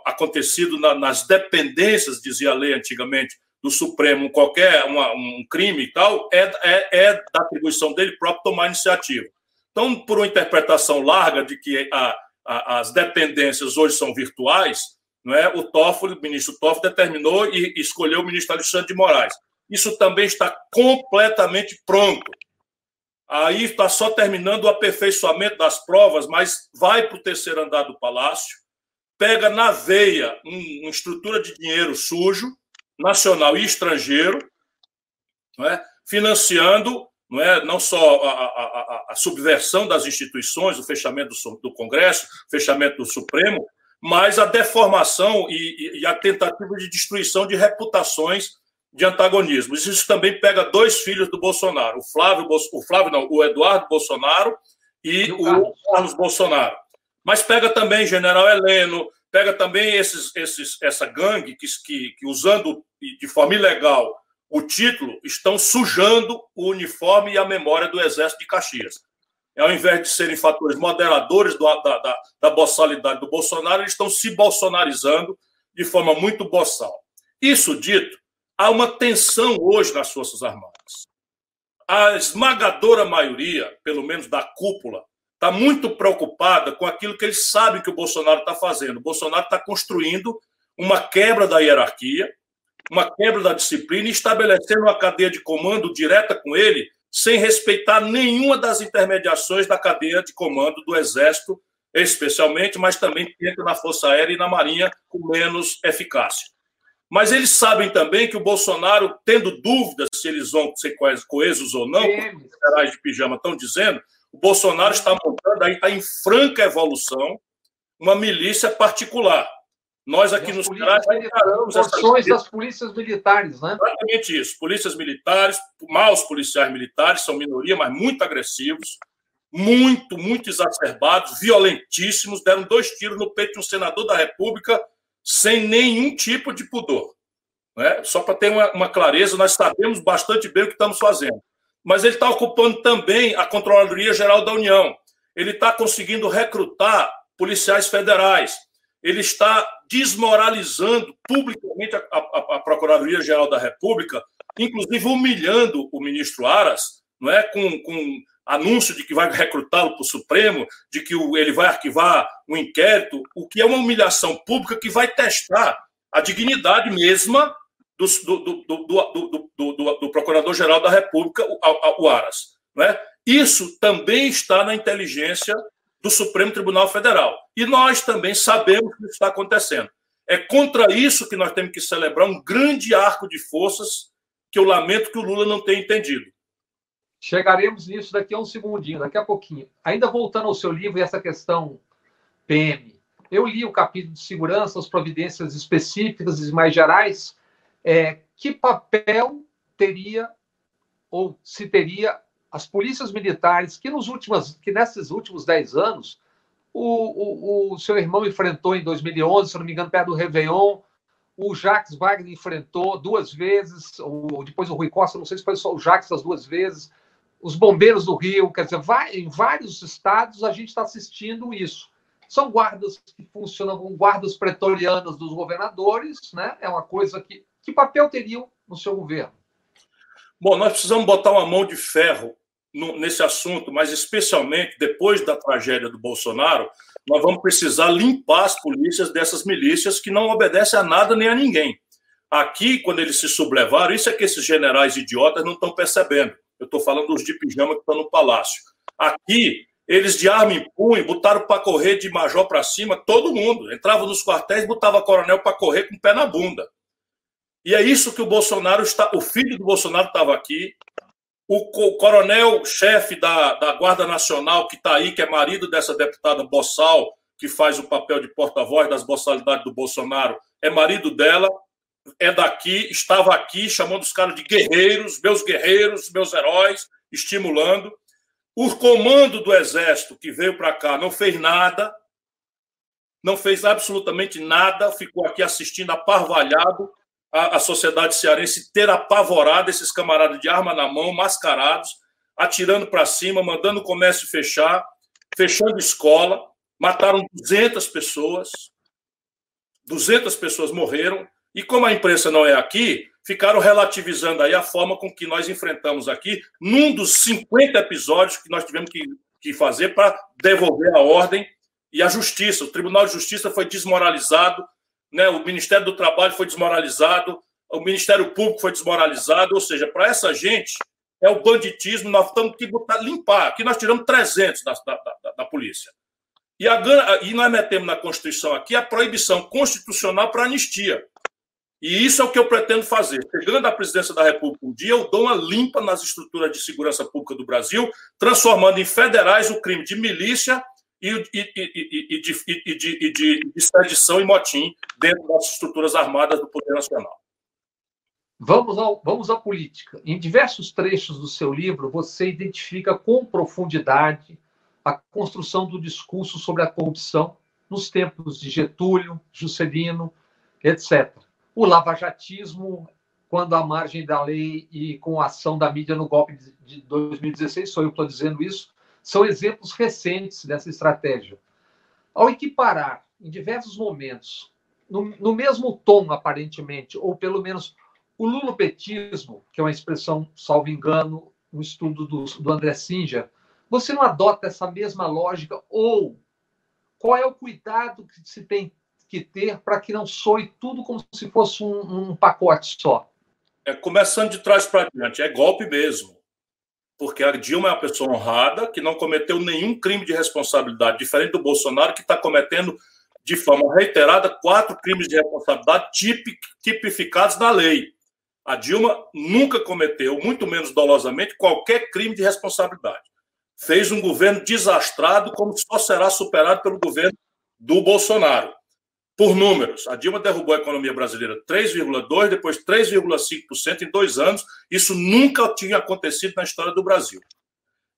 acontecido na, nas dependências, dizia a lei antigamente, do Supremo, qualquer uma, um crime e tal, é, é, é, da atribuição dele próprio tomar iniciativa. Então, por uma interpretação larga de que a, as dependências hoje são virtuais, não é? o Toffoli, o ministro Toffoli, determinou e escolheu o ministro Alexandre de Moraes. Isso também está completamente pronto. Aí está só terminando o aperfeiçoamento das provas, mas vai para o terceiro andar do palácio, pega na veia um, uma estrutura de dinheiro sujo, nacional e estrangeiro, é? financiando não, é? não só a, a, a, subversão das instituições, o fechamento do, do Congresso, o fechamento do Supremo, mas a deformação e, e a tentativa de destruição de reputações de antagonismos. Isso também pega dois filhos do Bolsonaro, o Flávio, o Flávio não, o Eduardo Bolsonaro e, o, Carlos. Carlos Bolsonaro. Mas pega também General Heleno, pega também esses, esses, essa gangue que, que, que, usando de forma ilegal o título, estão sujando o uniforme e a memória do Exército de Caxias. Ao invés de serem fatores moderadores do, da, da, da boçalidade do Bolsonaro, eles estão se bolsonarizando de forma muito boçal. Isso dito, há uma tensão hoje nas Forças Armadas. A esmagadora maioria, pelo menos da cúpula, está muito preocupada com aquilo que eles sabem que o Bolsonaro está fazendo. O Bolsonaro está construindo uma quebra da hierarquia, uma quebra da disciplina e estabelecendo uma cadeia de comando direta com ele, sem respeitar nenhuma das intermediações da cadeia de comando do Exército, especialmente, mas também entra na Força Aérea e na Marinha com menos eficácia. Mas eles sabem também que o Bolsonaro, tendo dúvidas se eles vão ser coesos ou não, como os generais de pijama estão dizendo, o Bolsonaro está montando, aí está em franca evolução, uma milícia particular. Nós aqui nos Ceará encaramos essas das polícias militares, né? Exatamente isso. Polícias militares, maus policiais militares, são minoria, mas muito agressivos, muito, muito exacerbados, violentíssimos, deram dois tiros no peito de um senador da República sem nenhum tipo de pudor. Né? Só para ter uma, uma clareza, nós sabemos bastante bem o que estamos fazendo mas ele está ocupando também a Controladoria Geral da União. Ele está conseguindo recrutar policiais federais. Ele está desmoralizando publicamente a, a, a Procuradoria Geral da República, inclusive humilhando o ministro Aras, não é, com, com anúncio de que vai recrutá-lo para o Supremo, de que o, ele vai arquivar um inquérito, o que é uma humilhação pública que vai testar a dignidade mesma do, do, do, do Procurador-Geral da República, o, o Aras. Né? Isso também está na inteligência do Supremo Tribunal Federal. E nós também sabemos que está acontecendo. É contra isso que nós temos que celebrar um grande arco de forças que eu lamento que o Lula não tenha entendido. Chegaremos nisso daqui a um segundinho, daqui a pouquinho. Ainda voltando ao seu livro e essa questão PM. Eu li o capítulo de segurança, as providências específicas e mais gerais, é, que papel teria ou se teria as polícias militares que nos últimos, que nesses últimos dez anos o, o, o, seu irmão enfrentou em 2011, se não me engano, perto do Réveillon, o Jacques Wagner enfrentou duas vezes, ou depois o Rui Costa, não sei se foi só o Jacques as duas vezes. os bombeiros do Rio, quer dizer, vai, em vários estados a gente está assistindo isso. São guardas que funcionam como guardas pretorianas dos governadores, né? É uma coisa que. Que papel teriam no seu governo? Bom, nós precisamos botar uma mão de ferro no, nesse assunto, mas especialmente depois da tragédia do Bolsonaro, nós vamos precisar limpar as polícias dessas milícias que não obedecem a nada nem a ninguém. Aqui, quando eles se sublevaram, isso é que esses generais idiotas não estão percebendo. Eu estou falando dos de pijama que estão no palácio. Aqui, eles de arma em punho, botaram para correr de major para cima, todo mundo. Entrava nos quartéis, botava coronel para correr com o pé na bunda. E é isso que o Bolsonaro está. O filho do Bolsonaro estava aqui. O coronel-chefe da, da Guarda Nacional, que está aí, que é marido dessa deputada Bossal, que faz o papel de porta-voz das boçalidades do Bolsonaro, é marido dela, é daqui, estava aqui, chamando os caras de guerreiros, meus guerreiros, meus heróis, estimulando. O comando do Exército que veio para cá não fez nada, não fez absolutamente nada, ficou aqui assistindo aparvalhado a, a sociedade cearense ter apavorado esses camaradas de arma na mão, mascarados, atirando para cima, mandando o comércio fechar, fechando escola, mataram 200 pessoas, 200 pessoas morreram, e como a imprensa não é aqui, ficaram relativizando aí a forma com que nós enfrentamos aqui, num dos 50 episódios que nós tivemos que, que fazer para devolver a ordem e a justiça. O Tribunal de Justiça foi desmoralizado, né? o Ministério do Trabalho foi desmoralizado, o Ministério Público foi desmoralizado, ou seja, para essa gente é o banditismo, nós temos que botar, limpar. Aqui nós tiramos 300 da, da, da, da polícia. E, a, e nós metemos na Constituição aqui a proibição constitucional para anistia. E isso é o que eu pretendo fazer. Chegando à presidência da República um dia, eu dou uma limpa nas estruturas de segurança pública do Brasil, transformando em federais o crime de milícia e, e, e, de, e, de, e de, e motim dentro das estruturas armadas do Poder Nacional. Vamos, ao, vamos à política. Em diversos trechos do seu livro, você identifica com profundidade a construção do discurso sobre a corrupção nos tempos de Getúlio, Juscelino, etc. O lavajatismo, quando à margem da lei e com a ação da mídia no golpe de 2016, sou eu que estou dizendo isso, são exemplos recentes dessa estratégia. Ao equiparar, em diversos momentos, no, no mesmo tom, aparentemente, ou pelo menos o lulopetismo, que é uma expressão, salvo engano, um estudo do, do André Singer, você não adota essa mesma lógica? Ou qual é o cuidado que se tem que ter para que não soe tudo como se fosse um, um pacote só? É começando de trás para diante, é golpe mesmo porque a Dilma é uma pessoa honrada, que não cometeu nenhum crime de responsabilidade, diferente do Bolsonaro, que está cometendo de forma reiterada quatro crimes de responsabilidade tipificados na lei. A Dilma nunca cometeu, muito menos dolosamente, qualquer crime de responsabilidade. Fez um governo desastrado, como só será superado pelo governo do Bolsonaro por números. A Dilma derrubou a economia brasileira 3,2%, depois 3,5% em dois anos. Isso nunca tinha acontecido na história do Brasil.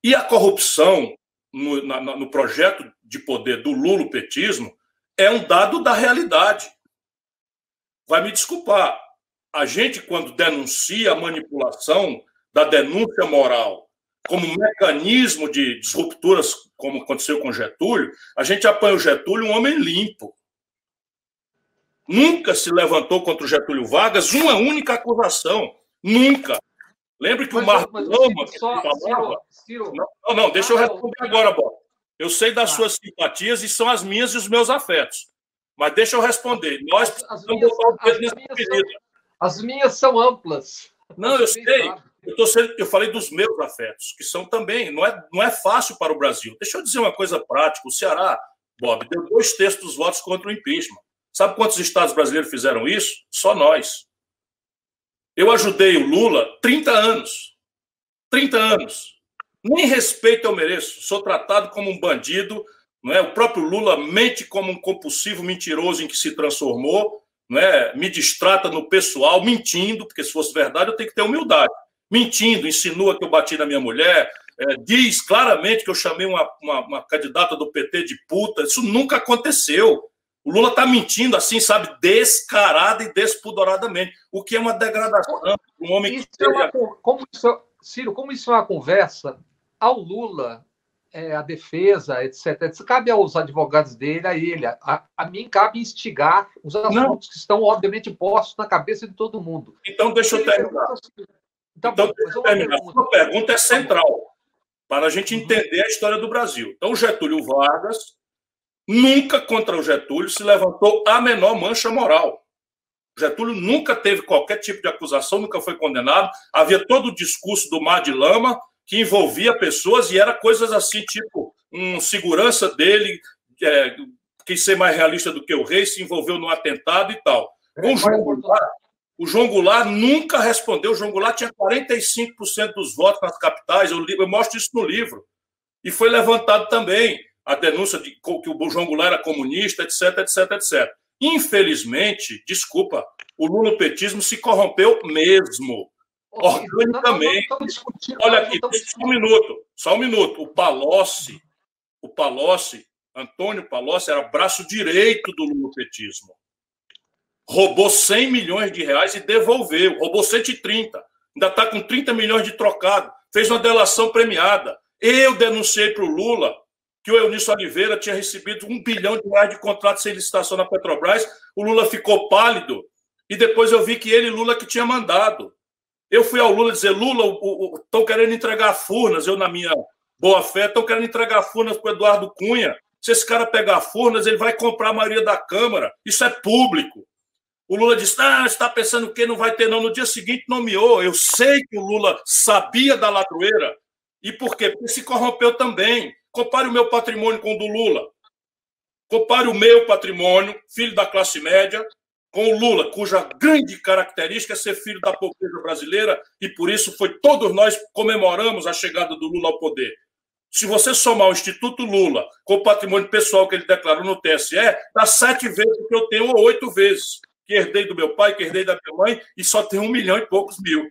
E a corrupção no, na, no projeto de poder do lulopetismo é um dado da realidade. Vai me desculpar. A gente, quando denuncia a manipulação da denúncia moral como mecanismo de disrupturas, como aconteceu com Getúlio, a gente apanha o Getúlio um homem limpo Nunca se levantou contra o Getúlio Vargas uma única acusação. Nunca. Lembre que mas, o Marco Lama só, falava... Ciro, Ciro. Não, não, deixa ah, eu responder eu... agora, Bob. Eu sei das ah. suas simpatias e são as minhas e os meus afetos. Mas deixa eu responder. Nós as, minhas, as, minhas são, as minhas são amplas. Não, eu sei. Eu, sendo, eu falei dos meus afetos, que são também. Não é, não é fácil para o Brasil. Deixa eu dizer uma coisa prática. O Ceará, Bob, deu dois terços dos votos contra o impeachment. Sabe quantos estados brasileiros fizeram isso? Só nós. Eu ajudei o Lula 30 anos. 30 anos. Nem respeito eu mereço. Sou tratado como um bandido. Não é? O próprio Lula mente como um compulsivo mentiroso em que se transformou. Não é? Me distrata no pessoal, mentindo, porque se fosse verdade eu tenho que ter humildade. Mentindo, insinua que eu bati na minha mulher, é, diz claramente que eu chamei uma, uma, uma candidata do PT de puta. Isso nunca aconteceu. O Lula está mentindo assim, sabe, descarada e despudoradamente, o que é uma degradação. Um homem isso que é uma, como isso, Ciro, como isso é uma conversa, ao Lula, é, a defesa, etc, etc, cabe aos advogados dele, a ele. A, a mim cabe instigar os assuntos Não. que estão, obviamente, postos na cabeça de todo mundo. Então, deixa eu terminar. Tá então, bom, deixa eu terminar. A sua pergunta é central para a gente uhum. entender a história do Brasil. Então, Getúlio Vargas, nunca contra o Getúlio se levantou a menor mancha moral. Getúlio nunca teve qualquer tipo de acusação, nunca foi condenado. Havia todo o discurso do mar de lama que envolvia pessoas e era coisas assim, tipo, um segurança dele, é, quis ser mais realista do que o rei, se envolveu no atentado e tal. Com o João Goulart, o João Goulart nunca respondeu. O João Goulart tinha 45% dos votos nas capitais. Eu, eu, mostro isso no livro. E foi levantado também a denúncia de que o João Goulart era comunista, etc, etc, etc. Infelizmente, desculpa, o lulopetismo se corrompeu mesmo. Organicamente. Olha aqui, só um minuto, só um minuto. O Palocci, o Palocci, Antônio Palocci, era braço direito do lulopetismo roubou 100 milhões de reais e devolveu, roubou 130, ainda está com 30 milhões de trocado, fez uma delação premiada. Eu denunciei para o Lula que o Eunício Oliveira tinha recebido um bilhão de reais de contrato sem licitação na Petrobras, o Lula ficou pálido, e depois eu vi que ele, Lula, que tinha mandado. Eu fui ao Lula dizer, Lula, estão querendo entregar Furnas, eu na minha boa fé, estão querendo entregar Furnas para o Eduardo Cunha. Se esse cara pegar Furnas, ele vai comprar a maioria da Câmara. Isso é público. O Lula disse: Ah, está pensando que não vai ter, não. No dia seguinte nomeou. Eu sei que o Lula sabia da ladroeira. E por quê? Porque se corrompeu também. Compare o meu patrimônio com o do Lula. Compare o meu patrimônio, filho da classe média, com o Lula, cuja grande característica é ser filho da pobreza brasileira, e por isso foi todos nós comemoramos a chegada do Lula ao poder. Se você somar o Instituto Lula com o patrimônio pessoal que ele declarou no TSE, dá sete vezes o que eu tenho, ou oito vezes que herdei do meu pai, que herdei da minha mãe, e só tem um milhão e poucos mil.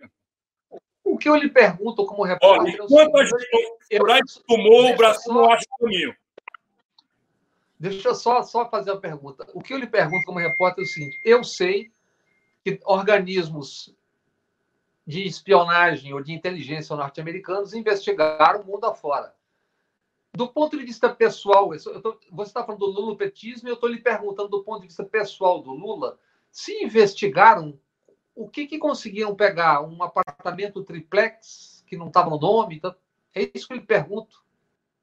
O que eu lhe pergunto como repórter... Olha, a gente tomou, o Brasil não acha o caminho. Deixa eu só, só fazer a pergunta. O que eu lhe pergunto como repórter é o seguinte: eu sei que organismos de espionagem ou de inteligência norte-americanos investigaram o mundo afora. Do ponto de vista pessoal, tô, você está falando do lulopetismo e eu estou lhe perguntando do ponto de vista pessoal do Lula, se investigaram, o que, que conseguiram pegar? Um apartamento triplex que não estava no nome? Então, é isso que eu lhe pergunto.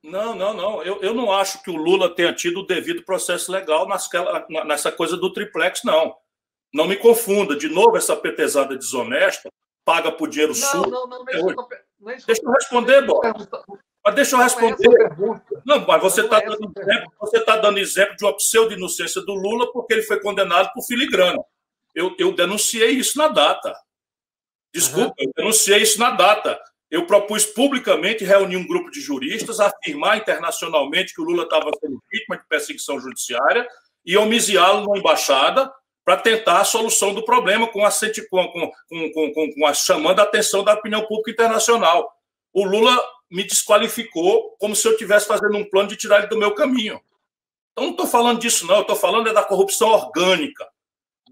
Não, não, não. Eu, eu não acho que o Lula tenha tido o devido processo legal nasquela, nessa coisa do triplex, não. Não me confunda. De novo, essa petezada desonesta paga por dinheiro não, Não, não, não, é não, não é Deixa eu responder, Bob. Mas deixa eu é responder. Não, mas você está é dando, exemplo, você tá dando exemplo de uma pseudo-inocência do Lula porque ele foi condenado por filigrana. Eu, eu denunciei isso na data. Desculpa, uhum. eu denunciei isso na data. Eu propus publicamente reunir um grupo de juristas, afirmar internacionalmente que o Lula estava sendo vítima de perseguição judiciária e homiziá-lo na embaixada para tentar a solução do problema com a, com, com, com, com a chamando a atenção da opinião pública internacional. O Lula me desqualificou como se eu estivesse fazendo um plano de tirar ele do meu caminho. Então, não estou falando disso, não. Estou falando é da corrupção orgânica,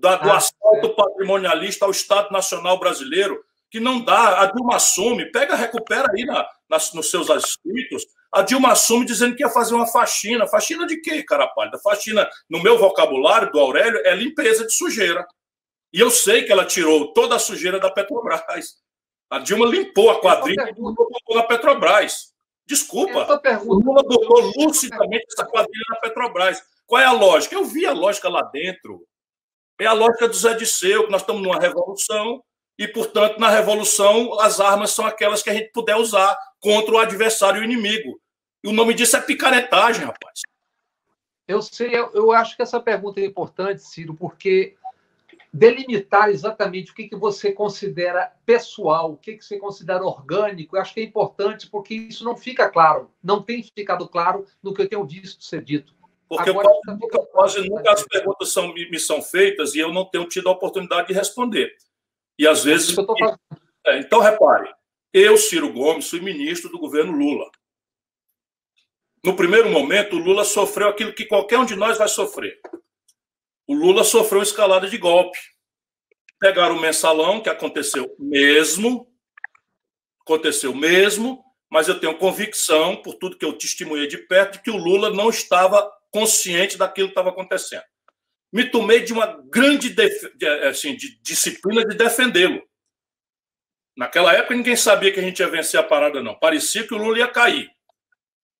da, do ah, assalto é. patrimonialista ao Estado Nacional Brasileiro, que não dá. A Dilma assume, pega, recupera aí na, nas, nos seus escritos. A Dilma assume dizendo que ia fazer uma faxina. Faxina de quê, cara pálida? Faxina, no meu vocabulário do Aurélio, é limpeza de sujeira. E eu sei que ela tirou toda a sujeira da Petrobras. A Dilma limpou a quadrilha e botou na Petrobras. Desculpa. O Lula botou lucidamente essa quadrilha na Petrobras. Qual é a lógica? Eu vi a lógica lá dentro. É a lógica do Zé Disseu, que nós estamos numa revolução e, portanto, na revolução, as armas são aquelas que a gente puder usar contra o adversário e o inimigo. E o nome disso é picaretagem, rapaz. Eu sei, eu, acho que essa pergunta é importante, Ciro, porque delimitar exatamente o que, que você considera pessoal, o que, que você considera orgânico, eu acho que é importante, porque isso não fica claro, não tem ficado claro no que eu tenho visto ser dito. Porque Agora, eu, nunca, quase nunca as perguntas são, me são feitas e eu não tenho tido a oportunidade de responder. E às vezes. É, então, repare, eu, Ciro Gomes, fui ministro do governo Lula. No primeiro momento, o Lula sofreu aquilo que qualquer um de nós vai sofrer o Lula sofreu escalada de golpe. Pegaram o mensalão, que aconteceu mesmo, Aconteceu mesmo, mas eu tenho convicção, por tudo que eu testemunhei de perto, que o Lula não estava consciente daquilo que estava acontecendo. Me tomei de uma grande assim, de disciplina de defendê-lo. Naquela época, ninguém sabia que a gente ia vencer a parada, não. Parecia que o Lula ia cair.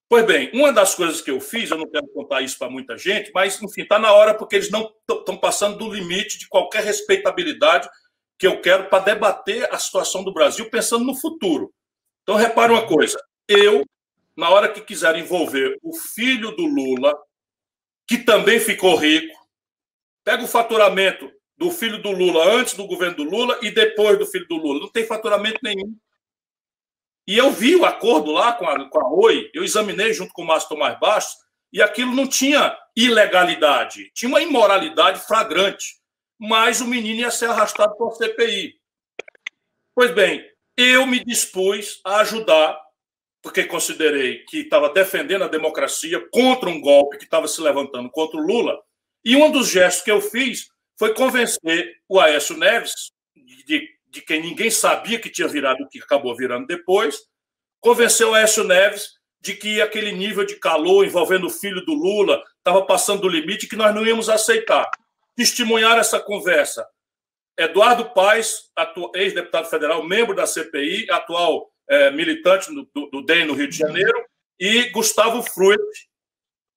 Pois bem, uma das coisas que eu fiz, eu não quero contar isso para muita gente, mas, enfim, está na hora porque eles não estão passando do limite de qualquer respeitabilidade que eu quero para debater a situação do Brasil pensando no futuro. Então, repare uma coisa: eu, na hora que quiser envolver o filho do Lula, que também ficou rico, pega o faturamento do filho do Lula antes do governo do Lula e depois do filho do Lula. Não tem faturamento nenhum. E eu vi o acordo lá com a, com a Oi, eu examinei junto com o Márcio Tomás Bastos, e aquilo não tinha ilegalidade, tinha uma imoralidade flagrante. Mas o menino ia ser arrastado por CPI. Pois bem, eu me dispus a ajudar, porque considerei que estava defendendo a democracia contra um golpe que estava se levantando contra o Lula. E um dos gestos que eu fiz foi convencer o Aécio Neves, de de quem ninguém sabia que tinha virado o que acabou virando depois, convenceu Aécio Neves de que aquele nível de calor envolvendo o filho do Lula estava passando do limite que nós não íamos aceitar. Testemunhar essa conversa. Eduardo Paes, ex-deputado federal, membro da CPI, atual é, militante do, do, DEM no Rio de Janeiro, e Gustavo Fruet,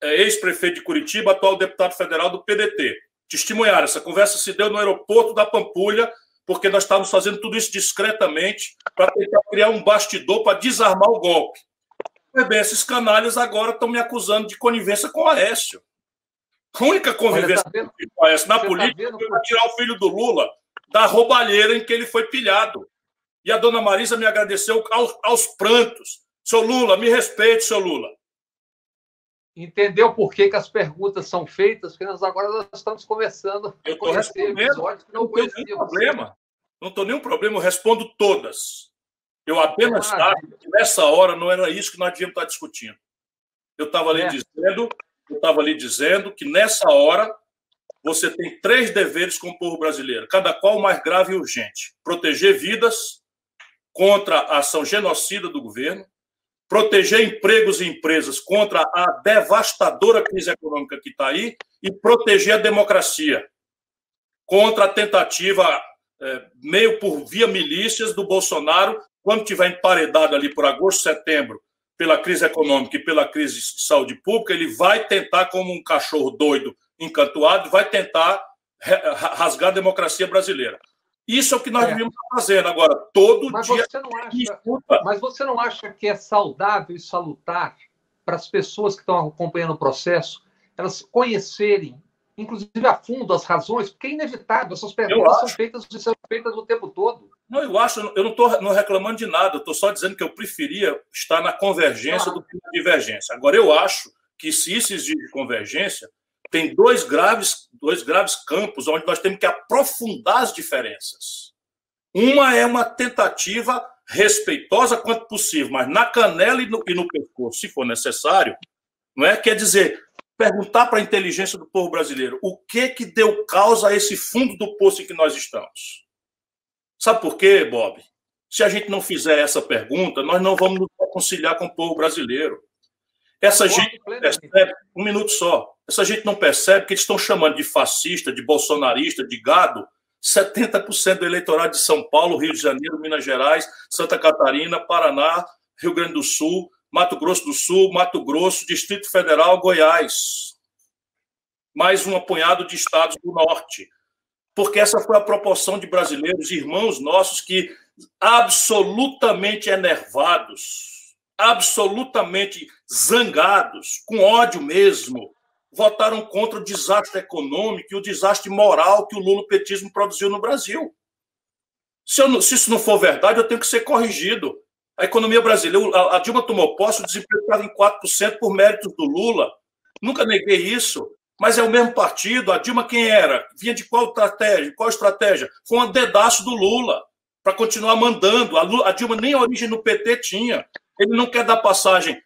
é, ex-prefeito de Curitiba, atual deputado federal do PDT. Testemunhar. Essa conversa se deu no aeroporto da Pampulha, porque nós estávamos fazendo tudo isso discretamente para tentar criar um bastidor para desarmar o golpe. Bem, esses canalhas agora estão me acusando de conivência com o Aécio. A única convivência Olha, tá com o Aécio na tá política tá foi tirar o filho do Lula da roubalheira em que ele foi pilhado. E a dona Marisa me agradeceu aos, aos prantos. Seu Lula, me respeite, seu Lula entendeu por que, que as perguntas são feitas, porque nós agora nós estamos conversando. Eu estou respondendo. Não, não tenho nenhum problema. Não estou nenhum problema, eu respondo todas. Eu apenas acho que nessa hora não era isso que nós devíamos estar discutindo. Eu estava ali é. dizendo, eu estava ali dizendo que nessa hora você tem três deveres com o povo brasileiro, cada qual mais grave e urgente: proteger vidas contra a ação genocida do governo, proteger empregos e empresas contra a devastadora crise econômica que está aí e proteger a democracia contra a tentativa, é, meio por via milícias, do Bolsonaro, quando tiver emparedado ali por agosto, setembro, pela crise econômica e pela crise de saúde pública, ele vai tentar, como um cachorro doido, encantuado, vai tentar rasgar a democracia brasileira. Isso é o que nós é. devíamos estar fazendo agora, todo mas dia. Você não acha, mas você não acha que é saudável e salutar para as pessoas que estão acompanhando o processo, elas conhecerem, inclusive a fundo, as razões, porque é inevitável, essas perguntas são feitas, são feitas o tempo todo. Não, eu acho, eu não estou reclamando de nada, eu estou só dizendo que eu preferia estar na convergência ah. do que na divergência. Agora, eu acho que se isso exige convergência, tem dois graves, dois graves campos onde nós temos que aprofundar as diferenças. Uma é uma tentativa respeitosa quanto possível, mas na canela e no, e no pescoço, se for necessário, não é? Quer dizer, perguntar para a inteligência do povo brasileiro o que que deu causa a esse fundo do poço em que nós estamos. Sabe por quê, Bob? Se a gente não fizer essa pergunta, nós não vamos nos reconciliar com o povo brasileiro. Essa gente percebe, um minuto só, essa gente não percebe que eles estão chamando de fascista, de bolsonarista, de gado, 70% do eleitorado de São Paulo, Rio de Janeiro, Minas Gerais, Santa Catarina, Paraná, Rio Grande do Sul, Mato Grosso do Sul, Mato Grosso, Distrito Federal, Goiás. Mais um apunhado de estados do norte. Porque essa foi a proporção de brasileiros, irmãos nossos, que absolutamente enervados, absolutamente zangados, com ódio mesmo, votaram contra o desastre econômico e o desastre moral que o lulopetismo produziu no Brasil. Se, eu, se, isso não for verdade, eu tenho que ser corrigido. A economia brasileira, a, a Dilma tomou posse, o desemprego estava em 4% por méritos do Lula. Nunca neguei isso. Mas é o mesmo partido. A Dilma quem era? Vinha de qual estratégia? Qual estratégia? Foi um dedaço do Lula para continuar mandando. A, Lula, a Dilma nem origem no PT tinha. Ele não quer dar passagem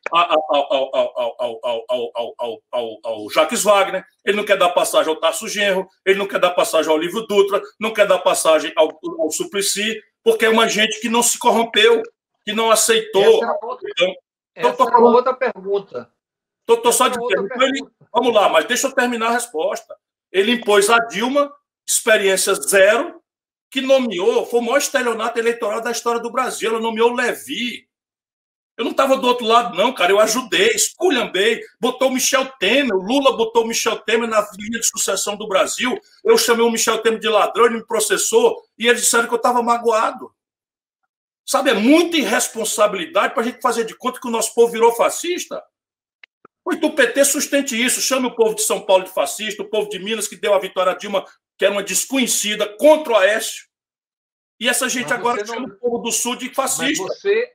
ao, Jacques Wagner, ele não quer dar passagem ao Tasso Genro, ele não quer dar passagem ao Livro Dutra, não quer dar passagem ao, ao Suplicy, porque é uma gente que não se corrompeu, que não aceitou. Essa outra, então, essa tô, falando... outra pergunta. Estou só dizendo. Então ele, vamos lá, mas deixa eu terminar a resposta. Ele impôs a Dilma, experiência zero, que nomeou, foi o maior estelionato eleitoral da história do Brasil. Ela nomeou Levi. Eu não estava do outro lado, não, cara. Eu ajudei, esculhambei, botou o Michel Temer, o Lula botou o Michel Temer na linha de sucessão do Brasil. Eu chamei o Michel Temer de ladrão, ele me processou e eles disseram que eu estava magoado. Sabe, é muita irresponsabilidade para a gente fazer de conta que o nosso povo virou fascista. O PT sustente isso, chame o povo de São Paulo de fascista, o povo de Minas que deu a vitória a Dilma, que era uma desconhecida, contra o Aécio. E essa gente mas agora chama não... o povo do Sul de fascista. Mas você,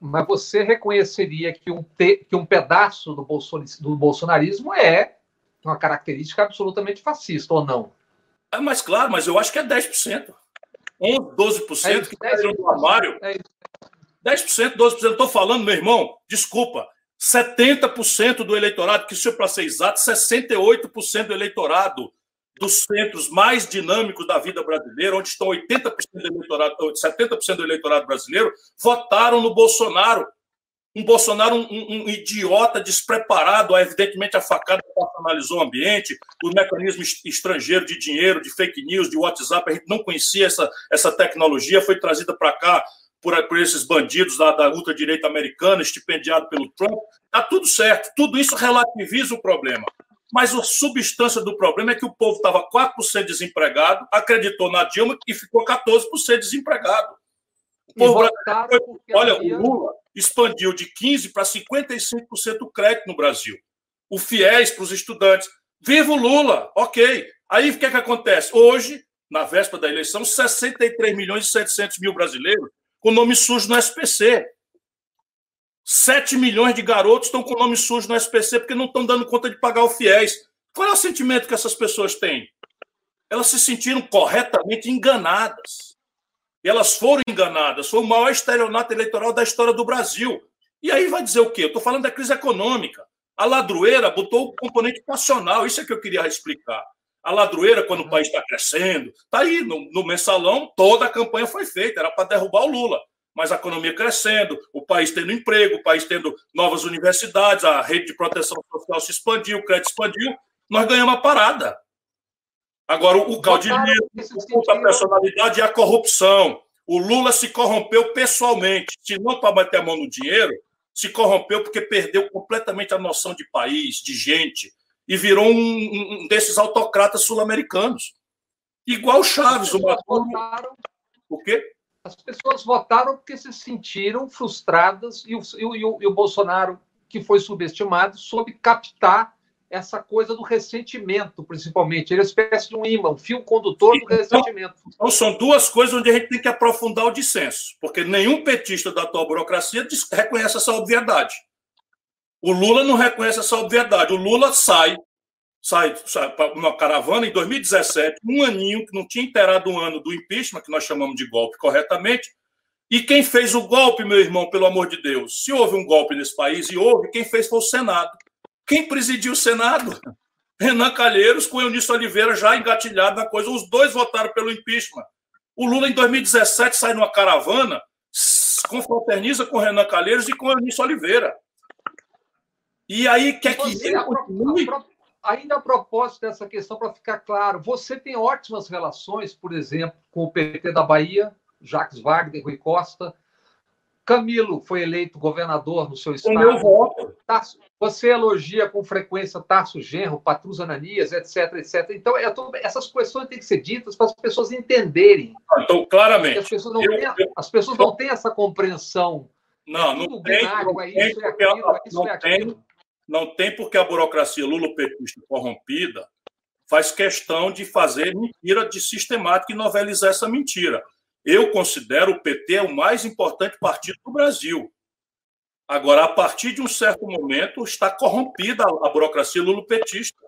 mas você reconheceria que um, te, que um pedaço do, bolson, do bolsonarismo é uma característica absolutamente fascista, ou não? É, mas claro, mas eu acho que é 10%. 11, 12% é isso, que caíram no armário. É 10%, 12%. Estou falando, meu irmão, desculpa, 70% do eleitorado, que isso é para ser exato, 68% do eleitorado dos centros mais dinâmicos da vida brasileira, onde estão 80% do eleitorado, 70% do eleitorado brasileiro, votaram no Bolsonaro. Um Bolsonaro, um, um, idiota despreparado, evidentemente a facada personalizou o ambiente, o mecanismo estrangeiro de dinheiro, de fake news, de WhatsApp, a gente não conhecia essa, essa tecnologia, foi trazida para cá por, por, esses bandidos da, da ultradireita americana, estipendiado pelo Trump. Está tudo certo, tudo isso relativiza o problema. Mas a substância do problema é que o povo estava 4% desempregado, acreditou na Dilma e ficou 14% desempregado. O povo olha, havia... o Lula expandiu de 15% para 55% o crédito no Brasil. O FIES para os estudantes. Viva o Lula! Ok. Aí o que, é que acontece? Hoje, na véspera da eleição, 63 milhões e 700 mil brasileiros com nome sujo no SPC. 7 milhões de garotos estão com nome sujo no SPC porque não estão dando conta de pagar o FIES. Qual é o sentimento que essas pessoas têm? Elas se sentiram corretamente enganadas. E elas foram enganadas. Foi o maior estelionato eleitoral da história do Brasil. E aí vai dizer o quê? Eu estou falando da crise econômica. A ladroeira botou o componente nacional. Isso é que eu queria explicar. A ladroeira, quando o país está crescendo, está aí no, no mensalão, toda a campanha foi feita, era para derrubar o Lula mas a economia crescendo, o país tendo emprego, o país tendo novas universidades, a rede de proteção social se expandiu, o crédito expandiu, nós ganhamos a parada. Agora, o caudilhismo, a personalidade e a corrupção. O Lula se corrompeu pessoalmente, se não para bater a mão no dinheiro, se corrompeu porque perdeu completamente a noção de país, de gente, e virou um, um desses autocratas sul-americanos. Igual Chaves, o Maduro. O quê? As pessoas votaram porque se sentiram frustradas e o, e o, e o Bolsonaro, que foi subestimado, soube captar essa coisa do ressentimento, principalmente. Ele é uma espécie de um imã, um fio condutor do então, ressentimento. Então, são duas coisas onde a gente tem que aprofundar o dissenso, porque nenhum petista da atual burocracia reconhece essa obviedade. O Lula não reconhece essa obviedade. O Lula sai sai, sai uma caravana em 2017, um aninho, que não tinha inteirado um ano do impeachment, que nós chamamos de golpe corretamente. E quem fez o golpe, meu irmão, pelo amor de Deus? Se houve um golpe nesse país, e houve, quem fez foi o Senado. Quem presidiu o Senado? Renan Calheiros com Eunício Oliveira já engatilhado na coisa. Os dois votaram pelo impeachment. O Lula, em 2017, sai numa caravana, confraterniza com Renan Calheiros e com Eunício Oliveira. E aí quer que ele continue ainda a propósito dessa questão, para ficar claro, você tem ótimas relações, por exemplo, com o PT da Bahia, Jacques Wagner, Rui Costa. Camilo foi eleito governador no seu estado. O meu voto. Você elogia com frequência Tarso Genro, Patrus Ananias, etc, etc. Então, é tudo, essas questões têm que ser ditas para as pessoas entenderem. Então, claramente. As pessoas não, eu, têm, eu, as pessoas não têm essa compreensão. Não, não tem. Não é isso, é aquilo, é isso, é aquilo. Tem não tem porque a burocracia lulopetista corrompida faz questão de fazer mentira de sistemática e novelizar essa mentira. Eu considero o PT o mais importante partido do Brasil. Agora, a partir de um certo momento, está corrompida a burocracia lulopetista.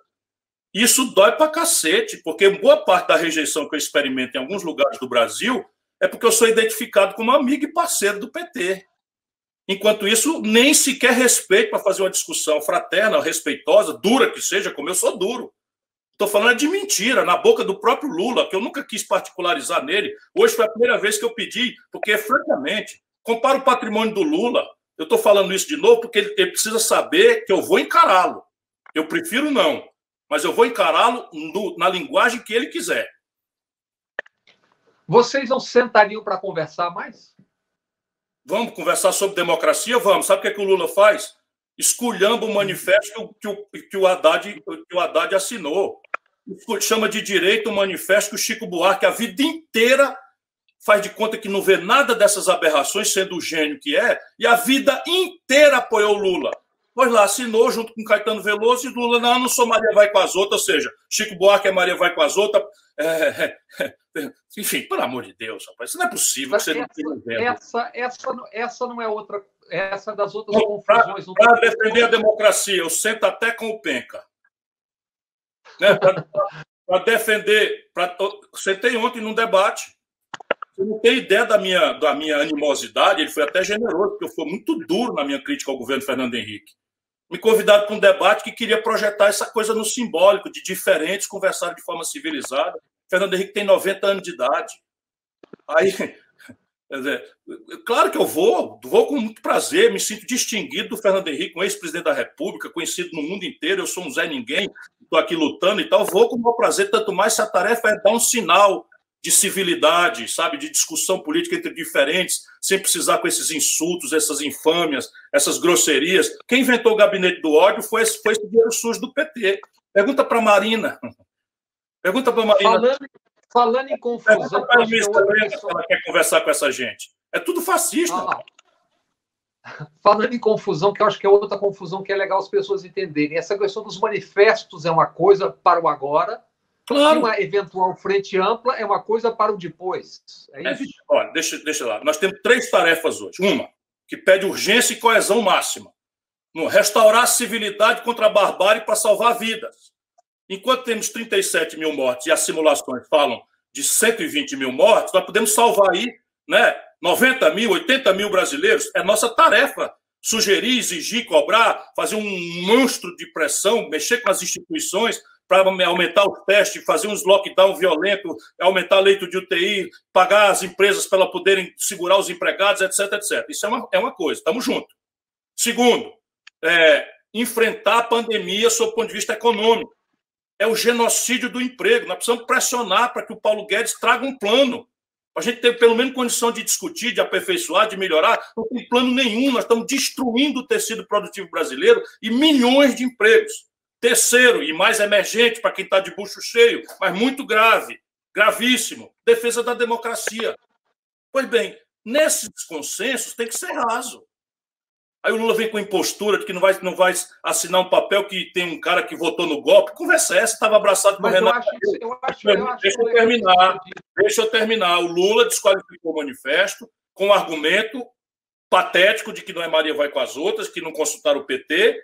Isso dói para cacete, porque boa parte da rejeição que eu experimento em alguns lugares do Brasil é porque eu sou identificado como amigo e parceiro do PT. Enquanto isso, nem sequer respeito para fazer uma discussão fraterna, respeitosa, dura que seja, como eu sou duro. Estou falando de mentira, na boca do próprio Lula, que eu nunca quis particularizar nele. Hoje foi a primeira vez que eu pedi, porque, francamente, Compara o patrimônio do Lula. Eu estou falando isso de novo porque ele, ele precisa saber que eu vou encará-lo. Eu prefiro não, mas eu vou encará-lo na linguagem que ele quiser. Vocês não sentariam para conversar mais? Vamos conversar sobre democracia? Vamos. Sabe o que, é que o Lula faz? Esculhamba o manifesto que o, que o, Haddad, que o Haddad assinou. Chama de direito o manifesto que o Chico Buarque a vida inteira faz de conta que não vê nada dessas aberrações, sendo o gênio que é, e a vida inteira apoiou o Lula. Pois lá, assinou junto com Caetano Veloso e Lula, não, não sou Maria vai com as outras, ou seja, Chico Buarque é Maria vai com as outras. É, é, é, enfim, pelo amor de Deus, rapaz, isso não é possível que você essa, essa, essa, essa não é outra, essa das outras confusões. Para defender a democracia, eu sento até com o Penca. Né? Para defender. Pra, sentei ontem num debate. Você não tem ideia da minha, da minha animosidade, ele foi até generoso, porque eu fui muito duro na minha crítica ao governo Fernando Henrique me convidaram para um debate que queria projetar essa coisa no simbólico, de diferentes conversar de forma civilizada. Fernando Henrique tem 90 anos de idade. Aí, dizer, claro que eu vou, vou com muito prazer, me sinto distinguido do Fernando Henrique, um ex-presidente da República, conhecido no mundo inteiro, eu sou um Zé Ninguém, estou aqui lutando e tal, vou com o meu prazer, tanto mais se a tarefa é dar um sinal de civilidade, sabe, de discussão política entre diferentes, sem precisar com esses insultos, essas infâmias, essas grosserias. Quem inventou o gabinete do ódio foi esse, foi esse dinheiro sujo do PT. Pergunta para Marina. Pergunta para Marina. Falando, falando em confusão. Para ela quer conversar com essa gente. É tudo fascista. Ah, falando em confusão, que eu acho que é outra confusão que é legal as pessoas entenderem. Essa questão dos manifestos é uma coisa para o agora Claro. Uma eventual frente ampla é uma coisa para o depois. É, é isso? Olha, deixa, deixa lá. Nós temos três tarefas hoje. Uma, que pede urgência e coesão máxima. No, restaurar a civilidade contra a barbárie para salvar vidas. Enquanto temos 37 mil mortes e as simulações falam de 120 mil mortes, nós podemos salvar aí né, 90 mil, 80 mil brasileiros. É nossa tarefa sugerir, exigir, cobrar, fazer um monstro de pressão, mexer com as instituições para aumentar os testes, fazer uns lockdown violentos, aumentar leito de UTI, pagar as empresas para poderem segurar os empregados, etc, etc. Isso é uma, é uma coisa, estamos juntos. Segundo, é, enfrentar a pandemia sob o ponto de vista econômico. É o genocídio do emprego. Nós precisamos pressionar para que o Paulo Guedes traga um plano. Para a gente ter pelo menos condição de discutir, de aperfeiçoar, de melhorar. Não tem plano nenhum. Nós estamos destruindo o tecido produtivo brasileiro e milhões de empregos. Terceiro, e mais emergente para quem está de bucho cheio, mas muito grave, gravíssimo, defesa da democracia. Pois bem, nesses consensos tem que ser raso. Aí o Lula vem com impostura de que não vai, não vai assinar um papel que tem um cara que votou no golpe. Conversa essa, estava abraçado com o Renato. Eu acho, eu acho, deixa eu terminar. Deixa eu terminar. O Lula desqualificou o manifesto com o argumento patético de que não é Maria vai com as outras, que não consultaram o PT,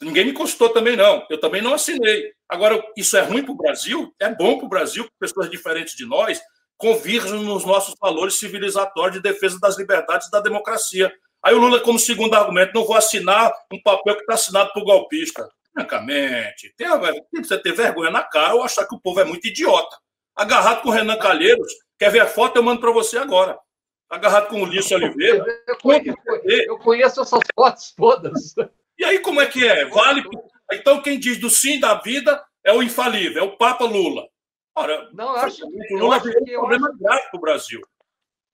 Ninguém me consultou também, não. Eu também não assinei. Agora, isso é ruim para o Brasil? É bom para o Brasil que pessoas diferentes de nós convirjam nos nossos valores civilizatórios de defesa das liberdades e da democracia. Aí o Lula, como segundo argumento, não vou assinar um papel que está assinado por golpista. Francamente, tem, tem você ter vergonha na cara ou achar que o povo é muito idiota. Agarrado com o Renan Calheiros, quer ver a foto? Eu mando para você agora. Agarrado com o Lício Oliveira. Eu conheço, eu conheço essas fotos todas. E aí, como é que é? Vale. Então, quem diz do sim da vida é o infalível, é o Papa Lula. Ora, não, eu acho, o Lula que um problema acho, grave para o Brasil.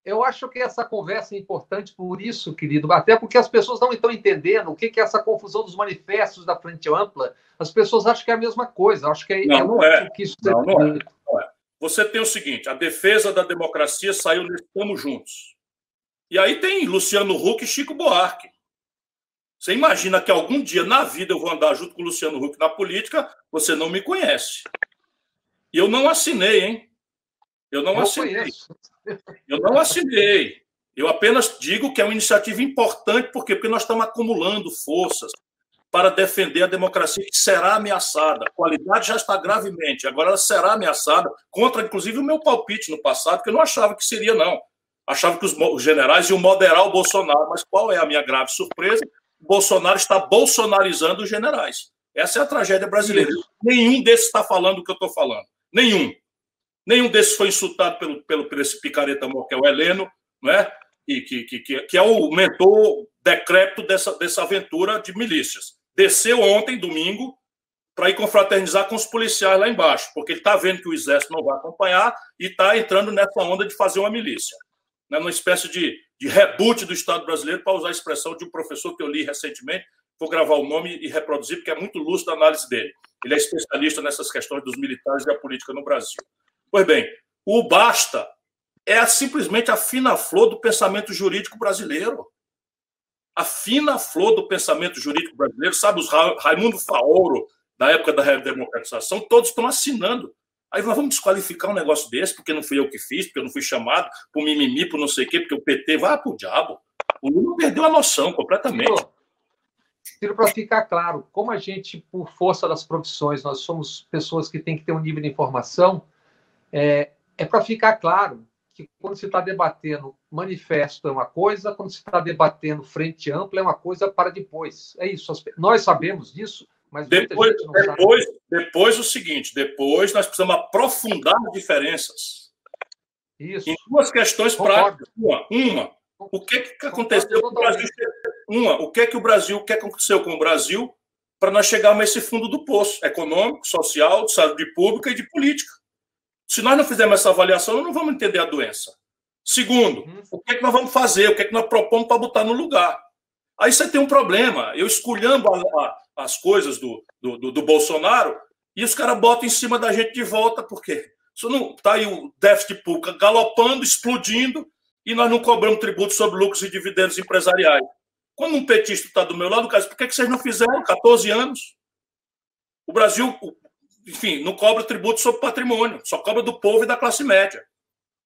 Eu acho que essa conversa é importante por isso, querido, até porque as pessoas não estão entendendo o que é essa confusão dos manifestos da Frente Ampla. As pessoas acham que é a mesma coisa. Acho que é, não, é não é. Que isso não, não, é. não é. Você tem o seguinte: a defesa da democracia saiu nesse Estamos Juntos. E aí tem Luciano Huck e Chico Buarque. Você imagina que algum dia na vida eu vou andar junto com o Luciano Huck na política, você não me conhece. E eu não assinei, hein? Eu não eu assinei. Conheço. Eu não assinei. Eu apenas digo que é uma iniciativa importante, por quê? Porque nós estamos acumulando forças para defender a democracia que será ameaçada. A qualidade já está gravemente, agora ela será ameaçada, contra inclusive o meu palpite no passado, que eu não achava que seria, não. Achava que os generais iam moderar o Bolsonaro, mas qual é a minha grave surpresa? Bolsonaro está bolsonarizando os generais. Essa é a tragédia brasileira. Nenhum desses está falando o que eu estou falando. Nenhum. Nenhum desses foi insultado pelo, pelo, por esse picareta amor que é o Heleno, não é? que, que, que, que é o mentor decrépito dessa, dessa aventura de milícias. Desceu ontem, domingo, para ir confraternizar com os policiais lá embaixo, porque ele está vendo que o exército não vai acompanhar e está entrando nessa onda de fazer uma milícia. Né, numa espécie de, de reboot do Estado brasileiro, para usar a expressão de um professor que eu li recentemente, vou gravar o nome e reproduzir, porque é muito lúcido a análise dele. Ele é especialista nessas questões dos militares e da política no Brasil. Pois bem, o basta é simplesmente a fina flor do pensamento jurídico brasileiro. A fina flor do pensamento jurídico brasileiro, sabe, os Ra Raimundo Faoro, da época da redemocratização, todos estão assinando. Aí nós vamos desqualificar um negócio desse, porque não fui eu que fiz, porque eu não fui chamado, por mimimi, por não sei o quê, porque o PT vai pro diabo. O Lula perdeu a noção completamente. para ficar claro, como a gente, por força das profissões, nós somos pessoas que têm que ter um nível de informação, é, é para ficar claro que quando se está debatendo manifesto é uma coisa, quando se está debatendo frente ampla é uma coisa para depois. É isso. Nós sabemos disso, mas depois, depois, sabe. depois o seguinte, depois nós precisamos aprofundar as diferenças. Isso. Em duas questões Concordo. práticas. Uma, uma, o que, que aconteceu com o Brasil? Uma, o que que o Brasil, o que aconteceu com o Brasil para nós chegarmos a esse fundo do poço econômico, social, de saúde pública e de política. Se nós não fizermos essa avaliação, nós não vamos entender a doença. Segundo, uhum. o que, é que nós vamos fazer? O que, é que nós propomos para botar no lugar? Aí você tem um problema. Eu escolhendo as coisas do, do, do, Bolsonaro e os caras botam em cima da gente de volta, porque isso não está aí o déficit público galopando, explodindo, e nós não cobramos tributo sobre lucros e dividendos empresariais. Quando um petista está do meu lado, caso, por que, que vocês não fizeram 14 anos? O Brasil, enfim, não cobra tributo sobre patrimônio, só cobra do povo e da classe média.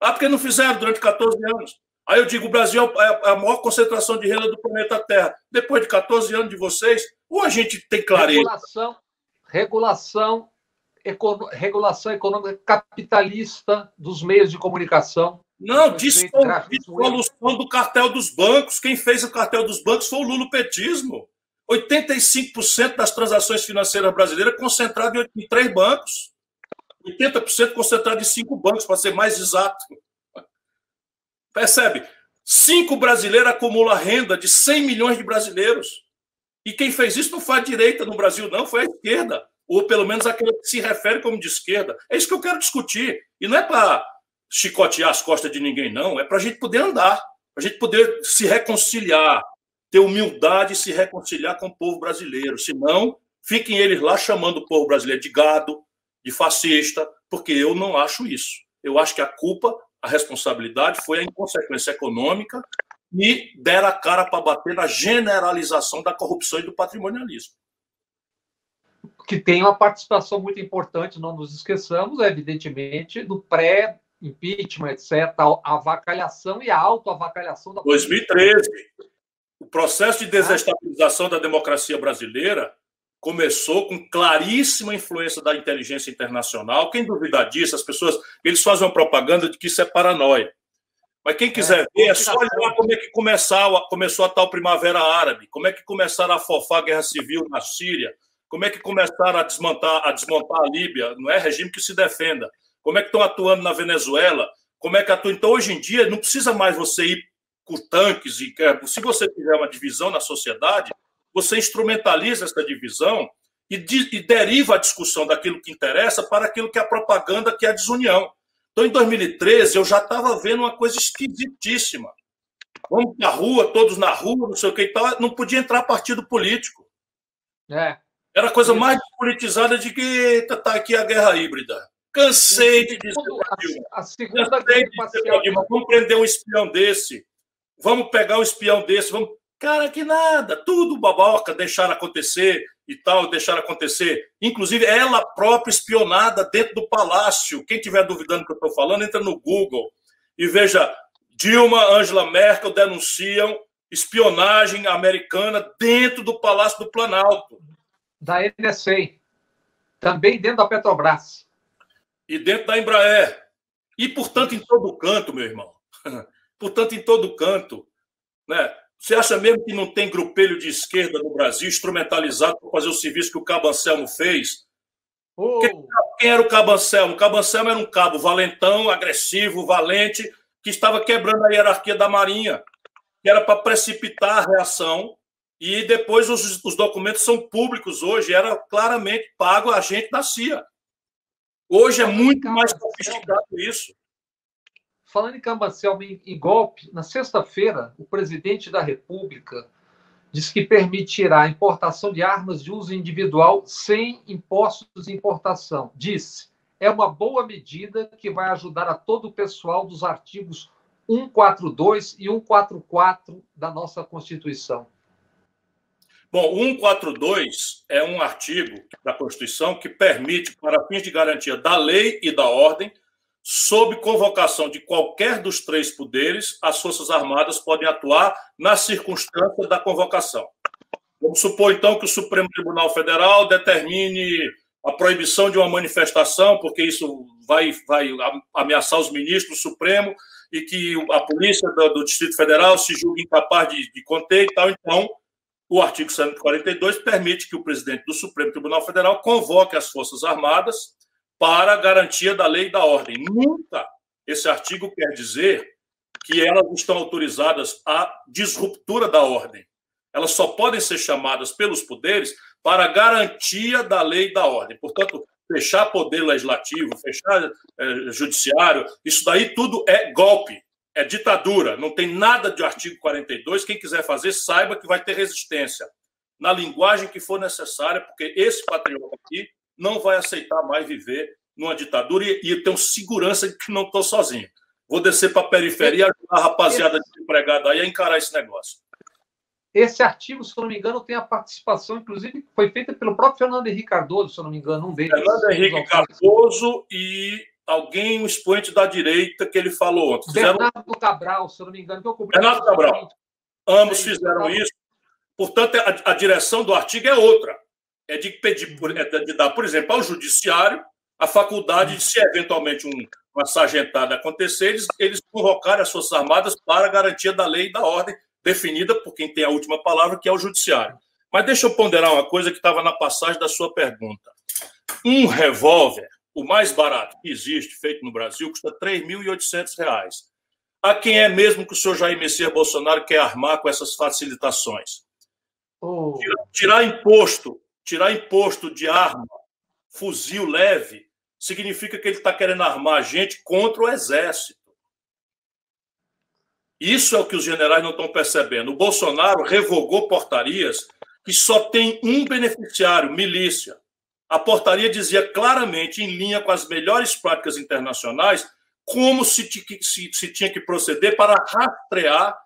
Ah, porque não fizeram durante 14 anos. Aí eu digo, o Brasil é a maior concentração de renda do planeta Terra. Depois de 14 anos de vocês, ou a gente tem clareza. Regulação, regulação, econo, regulação econômica capitalista dos meios de comunicação. Não, dissolução do cartel dos bancos. Quem fez o cartel dos bancos foi o lulopetismo. 85% das transações financeiras brasileiras concentrado em três bancos. 80% concentrado em cinco bancos, para ser mais exato. Percebe? Cinco brasileiros acumulam renda de 100 milhões de brasileiros. E quem fez isso não foi a direita no Brasil, não, foi a esquerda. Ou pelo menos aquele que se refere como de esquerda. É isso que eu quero discutir. E não é para chicotear as costas de ninguém, não. É para a gente poder andar, para a gente poder se reconciliar, ter humildade e se reconciliar com o povo brasileiro. Senão, fiquem eles lá chamando o povo brasileiro de gado, de fascista, porque eu não acho isso. Eu acho que a culpa, a responsabilidade foi a inconsequência econômica e deram a cara para bater na generalização da corrupção e do patrimonialismo. Que tem uma participação muito importante, não nos esqueçamos, evidentemente, do pré-impeachment, etc., a avacalhação e a autoavacalhação da 2013. O processo de desestabilização da democracia brasileira começou com claríssima influência da inteligência internacional. Quem duvidar disso, as pessoas, eles fazem uma propaganda de que isso é paranoia. Mas quem quiser é, ver, é só olhar como é que começou, começou a tal Primavera Árabe, como é que começaram a fofar a guerra civil na Síria, como é que começaram a desmontar, a desmontar a Líbia, não é regime que se defenda, como é que estão atuando na Venezuela, como é que atuam. Então, hoje em dia, não precisa mais você ir com tanques e se você tiver uma divisão na sociedade, você instrumentaliza essa divisão e, de, e deriva a discussão daquilo que interessa para aquilo que é a propaganda, que é a desunião. Então, em 2013, eu já estava vendo uma coisa esquisitíssima. Vamos para a rua, todos na rua, não sei o que e tal. Não podia entrar partido político. É. Era a coisa mais politizada de que está aqui a guerra híbrida. Cansei de dizer. A, a segunda Cansei de dizer, vamos prender um espião desse vamos pegar o espião desse, vamos. Cara, que nada, tudo baboca, deixar acontecer e tal, deixar acontecer. Inclusive, ela própria espionada dentro do palácio. Quem estiver duvidando do que eu estou falando, entra no Google e veja: Dilma, Angela Merkel denunciam espionagem americana dentro do Palácio do Planalto. Da NSA. Também dentro da Petrobras. E dentro da Embraer. E, portanto, em todo canto, meu irmão. portanto, em todo canto. Né? Você acha mesmo que não tem grupelho de esquerda no Brasil instrumentalizado para fazer o serviço que o Cabo Anselmo fez? Oh. Quem, quem, era o Cabo Anselmo? O Cabo Anselmo era um cabo valentão, agressivo, valente, que estava quebrando a hierarquia da Marinha. que era para precipitar a reação, e depois os, os documentos são públicos hoje, era claramente pago a gente da CIA. Hoje é muito mais sofisticado isso. Falando em Cambacel em golpe, na sexta-feira, o presidente da República disse que permitirá a importação de armas de uso individual sem impostos de importação. Disse, é uma boa medida que vai ajudar a todo o pessoal dos artigos 142 e 144 da nossa Constituição. Bom, o 142 é um artigo da Constituição que permite, para fins de garantia da lei e da ordem, sob convocação de qualquer dos três poderes, as Forças Armadas podem atuar na circunstância da convocação. Vamos supor, então, que o Supremo Tribunal Federal determine a proibição de uma manifestação, porque isso vai, vai ameaçar os ministros do Supremo e que a polícia do, do Distrito Federal se julgue incapaz de, de conter e tal. Então, o artigo 142 permite que o presidente do Supremo Tribunal Federal convoque as Forças Armadas para garantia da lei e da ordem. Nunca esse artigo quer dizer que elas estão autorizadas à disruptura da ordem. Elas só podem ser chamadas pelos poderes para garantia da lei e da ordem. Portanto, fechar poder legislativo, fechar é, judiciário, isso daí tudo é golpe, é ditadura. Não tem nada de artigo 42. Quem quiser fazer, saiba que vai ter resistência na linguagem que for necessária, porque esse patriota aqui não vai aceitar mais viver numa ditadura e, e eu tenho segurança de que não estou sozinho. Vou descer para a periferia e ajudar a rapaziada desempregada aí a encarar esse negócio. Esse artigo, se eu não me engano, tem a participação, inclusive, foi feita pelo próprio Fernando Henrique Cardoso, se eu não me engano, um deles. Fernando Henrique Cardoso e alguém, um expoente da direita, que ele falou ontem. Fizeram... Bernardo Cabral, se eu não me engano, que. Bernardo Cabral. Ambos fizeram isso. Portanto, a, a direção do artigo é outra. É de pedir, é de dar, por exemplo, ao judiciário a faculdade de, se eventualmente um, uma sargentada acontecer, eles, eles convocarem as Forças Armadas para a garantia da lei e da ordem definida por quem tem a última palavra, que é o judiciário. Mas deixa eu ponderar uma coisa que estava na passagem da sua pergunta. Um revólver, o mais barato que existe, feito no Brasil, custa R$ 3.800. A quem é mesmo que o senhor Jair Messias Bolsonaro quer armar com essas facilitações? Oh. Tirar, tirar imposto, tirar imposto de arma, fuzil leve, significa que ele está querendo armar a gente contra o exército. Isso é o que os generais não estão percebendo. O Bolsonaro revogou portarias que só tem um beneficiário, milícia. A portaria dizia claramente, em linha com as melhores práticas internacionais, como se, se, se tinha que proceder para rastrear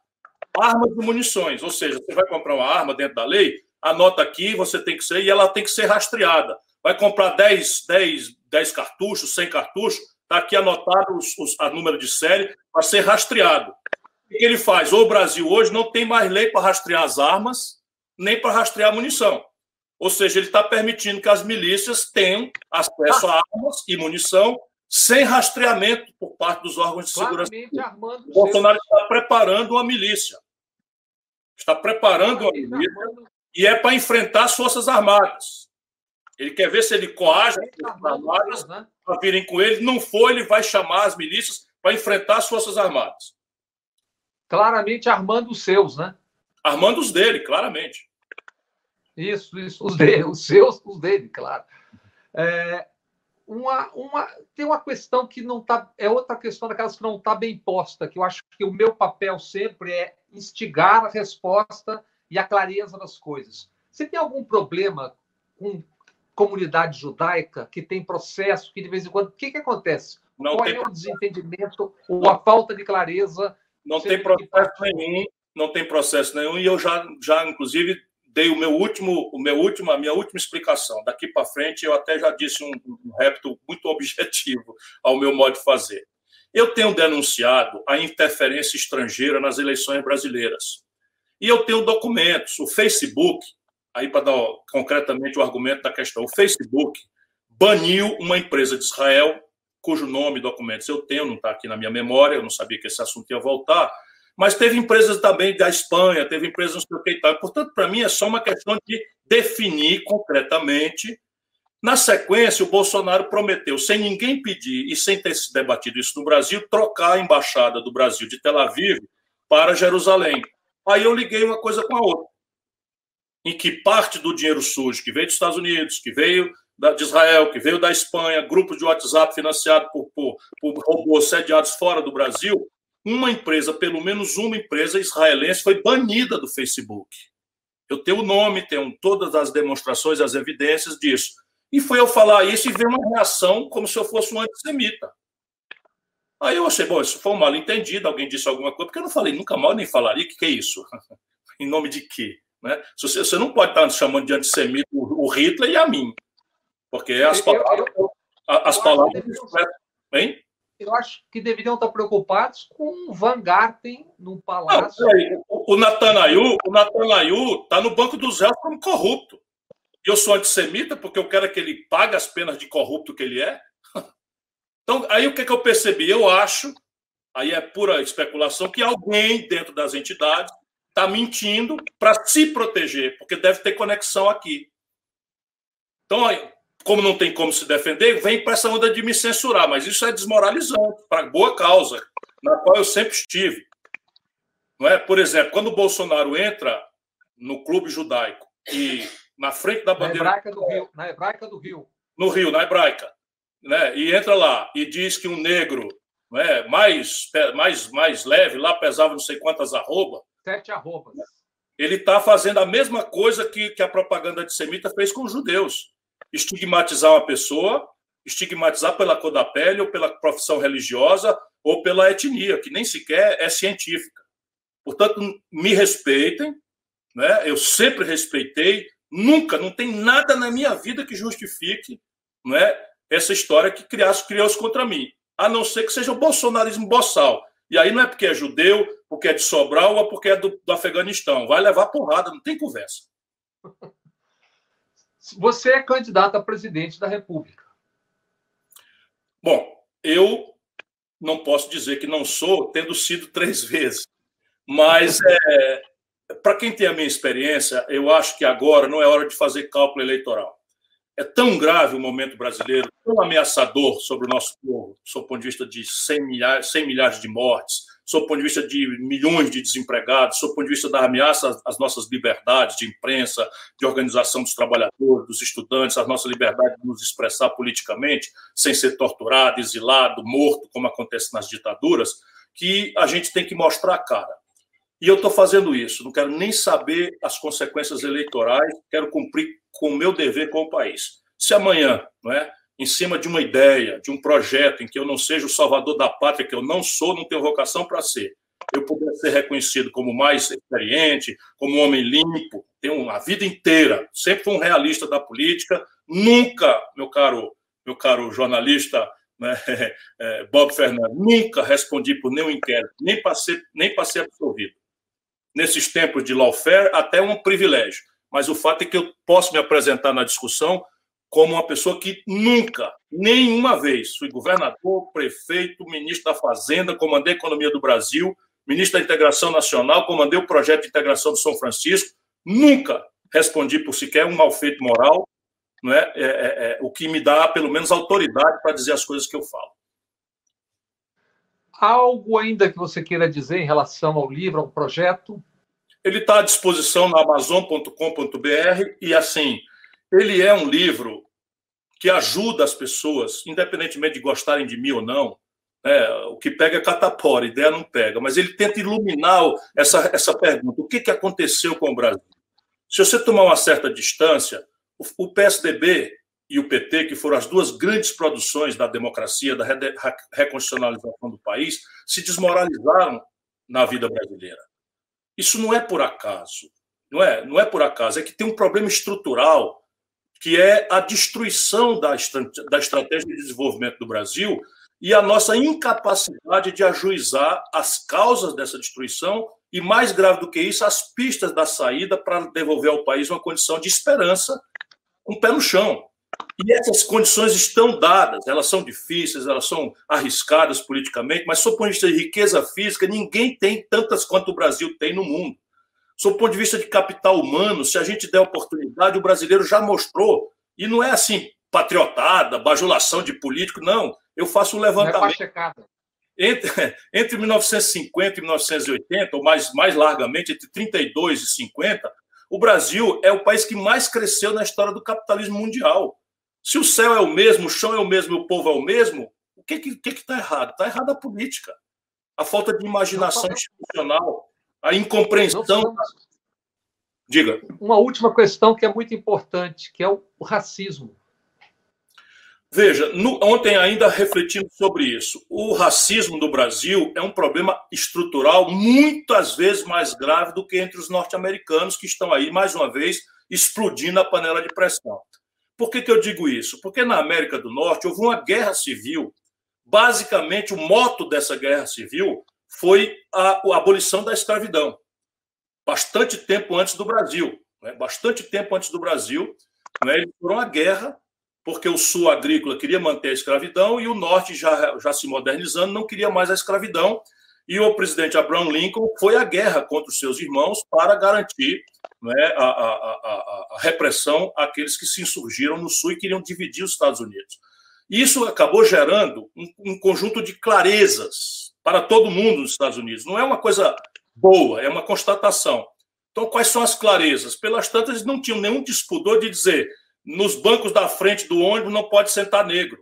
armas e munições. Ou seja, você vai comprar uma arma dentro da lei, anota aqui, você tem que ser, e ela tem que ser rastreada. Vai comprar 10, 10, 10 cartuchos, 100 cartuchos, está aqui anotado os, os, a número de série para ser rastreado. O que ele faz? O Brasil hoje não tem mais lei para rastrear as armas, nem para rastrear a munição. Ou seja, ele está permitindo que as milícias tenham acesso a armas e munição sem rastreamento por parte dos órgãos de segurança. O Bolsonaro está preparando uma milícia. Está preparando uma milícia e é para enfrentar as Forças Armadas. Ele quer ver se ele coage as Forças Armadas né? para virem com ele. Não for, ele vai chamar as milícias para enfrentar as Forças Armadas. Claramente armando os seus, né? Armando os dele, claramente. Isso, isso. Os dele, os seus, os dele, claro. É, uma, uma, tem uma questão que não está. É outra questão daquelas que não está bem posta, que eu acho que o meu papel sempre é instigar a resposta e a clareza das coisas. Você tem algum problema com comunidade judaica que tem processo, que de vez em quando. O que, que acontece? Não Qual é o desentendimento ou a falta de clareza? Não tem processo nenhum, não tem processo nenhum, e eu já, já inclusive, dei o meu último, o meu último, a minha última explicação. Daqui para frente, eu até já disse um, um repto muito objetivo ao meu modo de fazer. Eu tenho denunciado a interferência estrangeira nas eleições brasileiras. E eu tenho documentos. O Facebook, aí para dar concretamente o argumento da questão, o Facebook baniu uma empresa de Israel, cujo nome e documentos eu tenho, não está aqui na minha memória, eu não sabia que esse assunto ia voltar, mas teve empresas também da Espanha, teve empresas não sei o que e tal. Portanto, para mim é só uma questão de definir concretamente. Na sequência, o Bolsonaro prometeu, sem ninguém pedir e sem ter se debatido isso no Brasil, trocar a embaixada do Brasil de Tel Aviv para Jerusalém. Aí eu liguei uma coisa com a outra. Em que parte do dinheiro sujo que veio dos Estados Unidos, que veio de Israel, que veio da Espanha, grupos de WhatsApp financiados por, por, por robôs sediados fora do Brasil, uma empresa, pelo menos uma empresa israelense, foi banida do Facebook. Eu tenho o nome, tenho todas as demonstrações, as evidências disso. E foi eu falar isso e ver uma reação como se eu fosse um antissemita. Aí eu achei, bom, isso foi um mal entendido, alguém disse alguma coisa, porque eu não falei nunca mal nem falaria, o que, que é isso? em nome de quê? Né? Você, você não pode estar chamando de antissemita o Hitler e a mim. Porque as palavras. Eu, eu, as eu palavras. Hein? Eu acho que deveriam estar preocupados com o Van Garten no palácio. Não, o, o o Natanael está no banco dos réus como corrupto. E eu sou antissemita porque eu quero que ele pague as penas de corrupto que ele é. Então, aí o que, que eu percebi? Eu acho, aí é pura especulação, que alguém dentro das entidades está mentindo para se proteger, porque deve ter conexão aqui. Então, como não tem como se defender, vem para essa onda de me censurar, mas isso é desmoralizante, para boa causa, na qual eu sempre estive. Não é? Por exemplo, quando o Bolsonaro entra no clube judaico e na frente da bandeira. Na hebraica do Rio. Na hebraica do Rio. No Rio, na hebraica. Né? E entra lá e diz que um negro é, mais, mais, mais leve, lá pesava não sei quantas arrobas. Sete arrobas. Ele está fazendo a mesma coisa que, que a propaganda antissemita fez com os judeus estigmatizar uma pessoa, estigmatizar pela cor da pele, ou pela profissão religiosa, ou pela etnia, que nem sequer é científica. Portanto, me respeitem, né? eu sempre respeitei, nunca, não tem nada na minha vida que justifique né, essa história que criasse, criou-se contra mim, a não ser que seja o bolsonarismo boçal. E aí não é porque é judeu, porque é de Sobral ou porque é do, do Afeganistão. Vai levar porrada, não tem conversa. Você é candidato a presidente da República. Bom, eu não posso dizer que não sou, tendo sido três vezes. Mas, é, para quem tem a minha experiência, eu acho que agora não é hora de fazer cálculo eleitoral. É tão grave o momento brasileiro, tão ameaçador sobre o nosso povo, do ponto de vista de 100 milhares, 100 milhares de mortes, sob o ponto de vista de milhões de desempregados, sob o ponto de vista da ameaça às nossas liberdades de imprensa, de organização dos trabalhadores, dos estudantes, a nossa liberdade de nos expressar politicamente, sem ser torturado, exilado, morto, como acontece nas ditaduras, que a gente tem que mostrar a cara. E eu estou fazendo isso, não quero nem saber as consequências eleitorais, quero cumprir com o meu dever com o país. Se amanhã, não é? em cima de uma ideia, de um projeto em que eu não seja o salvador da pátria, que eu não sou, não tenho vocação para ser, eu puder ser reconhecido como mais experiente, como um homem limpo, tenho a vida inteira, sempre fui um realista da política, nunca, meu caro, meu caro jornalista né, é, Bob Fernandes, nunca respondi por nenhum inquérito, nem passei, nem passei absolvido. Nesses tempos de lawfare, até um privilégio. Mas o fato é que eu posso me apresentar na discussão como uma pessoa que nunca, nenhuma vez, fui governador, prefeito, ministro da Fazenda, comandei a economia do Brasil, ministro da Integração Nacional, comandei o projeto de integração do São Francisco, nunca respondi por sequer um mal feito moral, não é? é, é, é o que me dá, pelo menos, autoridade para dizer as coisas que eu falo. Algo ainda que você queira dizer em relação ao livro, ao projeto? Ele está à disposição na amazon.com.br e, assim, ele é um livro que ajuda as pessoas, independentemente de gostarem de mim ou não. Né? O que pega é catapora, ideia não pega, mas ele tenta iluminar essa, essa pergunta: o que, que aconteceu com o Brasil? Se você tomar uma certa distância, o, o PSDB e o PT, que foram as duas grandes produções da democracia, da reconstitucionalização do país, se desmoralizaram na vida brasileira. Isso não é por acaso, não é? Não é por acaso, é que tem um problema estrutural que é a destruição da, da estratégia de desenvolvimento do Brasil e a nossa incapacidade de ajuizar as causas dessa destruição e, mais grave do que isso, as pistas da saída para devolver ao país uma condição de esperança, um pé no chão. E essas condições estão dadas, elas são difíceis, elas são arriscadas politicamente, mas, sob o ponto de vista de riqueza física, ninguém tem tantas quanto o Brasil tem no mundo. Sob o ponto de vista de capital humano, se a gente der oportunidade, o brasileiro já mostrou. E não é assim, patriotada, bajulação de político, não. Eu faço um levantamento. Não é entre, entre 1950 e 1980, ou mais, mais largamente, entre 32 e 50, o Brasil é o país que mais cresceu na história do capitalismo mundial. Se o céu é o mesmo, o chão é o mesmo, o povo é o mesmo, o que está que, que que tá errado? Está errada a política. A falta de imaginação institucional, a incompreensão. Diga. Uma última questão que é muito importante, que é o, o racismo. Veja, no, ontem ainda refletindo sobre isso, o racismo no Brasil é um problema estrutural muitas vezes mais grave do que entre os norte-americanos que estão aí, mais uma vez, explodindo a panela de pressão. Por que, que eu digo isso? Porque na América do Norte houve uma guerra civil. Basicamente, o moto dessa guerra civil foi a, a abolição da escravidão. Bastante tempo antes do Brasil. Né? Bastante tempo antes do Brasil. Né? Eles foram à guerra porque o sul agrícola queria manter a escravidão e o norte, já, já se modernizando, não queria mais a escravidão. E o presidente Abraham Lincoln foi à guerra contra os seus irmãos para garantir né, a, a, a, a, repressão àqueles que se insurgiram no sul e queriam dividir os Estados Unidos. Isso acabou gerando um, um conjunto de clarezas para todo mundo nos Estados Unidos. Não é uma coisa boa, é uma constatação. Então, quais são as clarezas? Pelas tantas, eles não tinham nenhum dispudor de dizer nos bancos da frente do ônibus não pode sentar negro.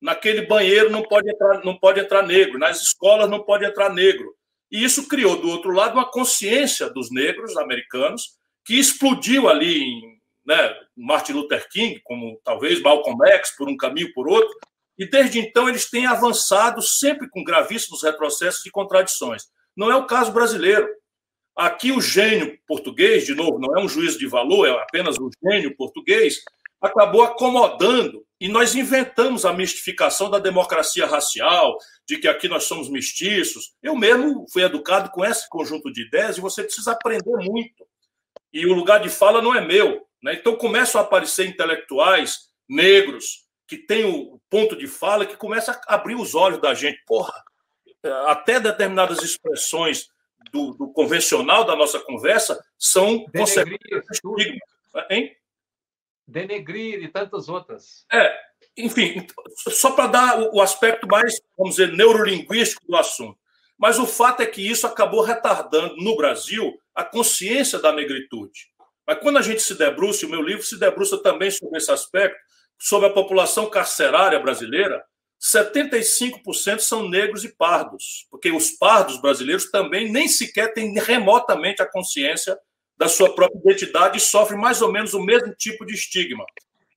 Naquele banheiro não pode entrar, não pode entrar negro. Nas escolas não pode entrar negro. E isso criou, do outro lado, uma consciência dos negros americanos que explodiu ali em né, Martin Luther King, como talvez Malcolm X, por um caminho por outro. E desde então eles têm avançado sempre com gravíssimos retrocessos e contradições. Não é o caso brasileiro. Aqui o gênio português, de novo, não é um juízo de valor, é apenas um gênio português, acabou acomodando e nós inventamos a mistificação da democracia racial, de que aqui nós somos mestiços. Eu mesmo fui educado com esse conjunto de ideias e você precisa aprender muito. E o lugar de fala não é meu. Né? Então começam a aparecer intelectuais negros que têm o ponto de fala que começa a abrir os olhos da gente. Porra, até determinadas expressões do, do convencional da nossa conversa são consequências hein? Denegrir e tantas outras. É, enfim, só para dar o aspecto mais, vamos dizer, neurolinguístico do assunto. Mas o fato é que isso acabou retardando no Brasil a consciência da negritude. Mas quando a gente se debruça, o meu livro se debruça também sobre esse aspecto, sobre a população carcerária brasileira, 75% são negros e pardos, porque os pardos brasileiros também nem sequer têm remotamente a consciência da sua própria identidade e sofre mais ou menos o mesmo tipo de estigma.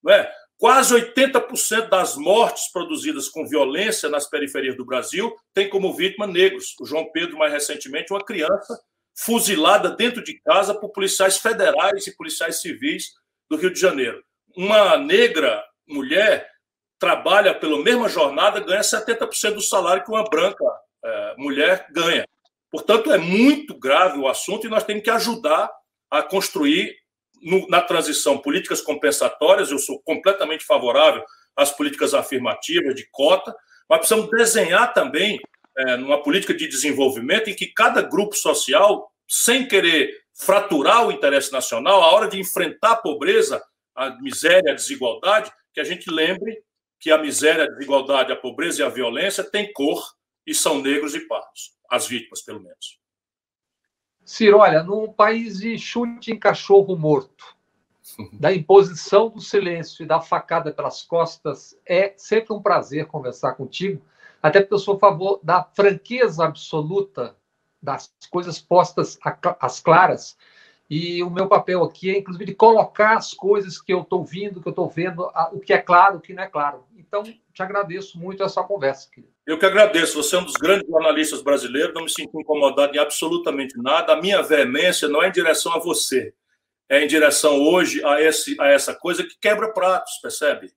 Não é? Quase 80% das mortes produzidas com violência nas periferias do Brasil tem como vítima negros. O João Pedro, mais recentemente, uma criança fuzilada dentro de casa por policiais federais e policiais civis do Rio de Janeiro. Uma negra mulher trabalha pela mesma jornada, ganha 70% do salário que uma branca é, mulher ganha. Portanto, é muito grave o assunto e nós temos que ajudar a construir no, na transição políticas compensatórias. Eu sou completamente favorável às políticas afirmativas de cota, mas precisamos desenhar também é, numa política de desenvolvimento em que cada grupo social, sem querer fraturar o interesse nacional, a hora de enfrentar a pobreza, a miséria, a desigualdade, que a gente lembre que a miséria, a desigualdade, a pobreza e a violência têm cor e são negros e pardos, as vítimas, pelo menos. Ciro, olha, num país de chute em cachorro morto, da imposição do silêncio e da facada pelas costas, é sempre um prazer conversar contigo, até porque eu sou a favor da franqueza absoluta das coisas postas às claras. E o meu papel aqui é, inclusive, de colocar as coisas que eu estou vindo, que eu estou vendo, o que é claro, o que não é claro. Então, te agradeço muito essa conversa, querido. Eu que agradeço. Você é um dos grandes jornalistas brasileiros, não me sinto incomodado em absolutamente nada. A minha veemência não é em direção a você, é em direção hoje a, esse, a essa coisa que quebra pratos, percebe?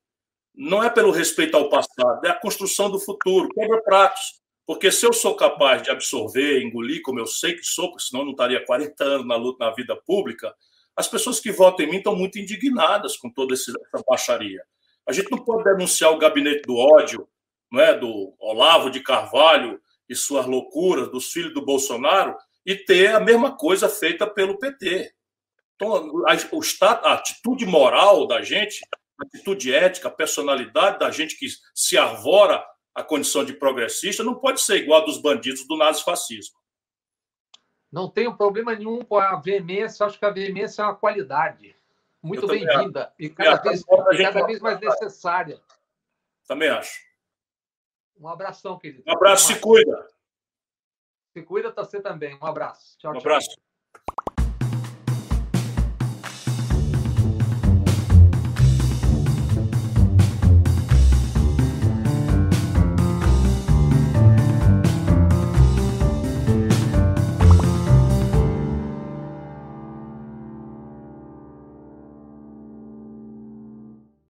Não é pelo respeito ao passado, é a construção do futuro. Quebra pratos. Porque se eu sou capaz de absorver, engolir, como eu sei que sou, porque senão eu não estaria 40 anos na luta na vida pública, as pessoas que votam em mim estão muito indignadas com toda essa baixaria. A gente não pode denunciar o gabinete do ódio, é, do Olavo de Carvalho e suas loucuras, dos filhos do Bolsonaro, e ter a mesma coisa feita pelo PT. Então, a, a atitude moral da gente, a atitude ética, a personalidade da gente que se arvora a condição de progressista não pode ser igual dos bandidos do nazifascismo. Não tenho problema nenhum com a veemência, acho que a veemência é uma qualidade muito bem-vinda e cada, vez, cada vez mais necessária. Também acho. Um abração, querido. Um abraço, se cuida. Se cuida você também. Um abraço. Tchau, um tchau. abraço.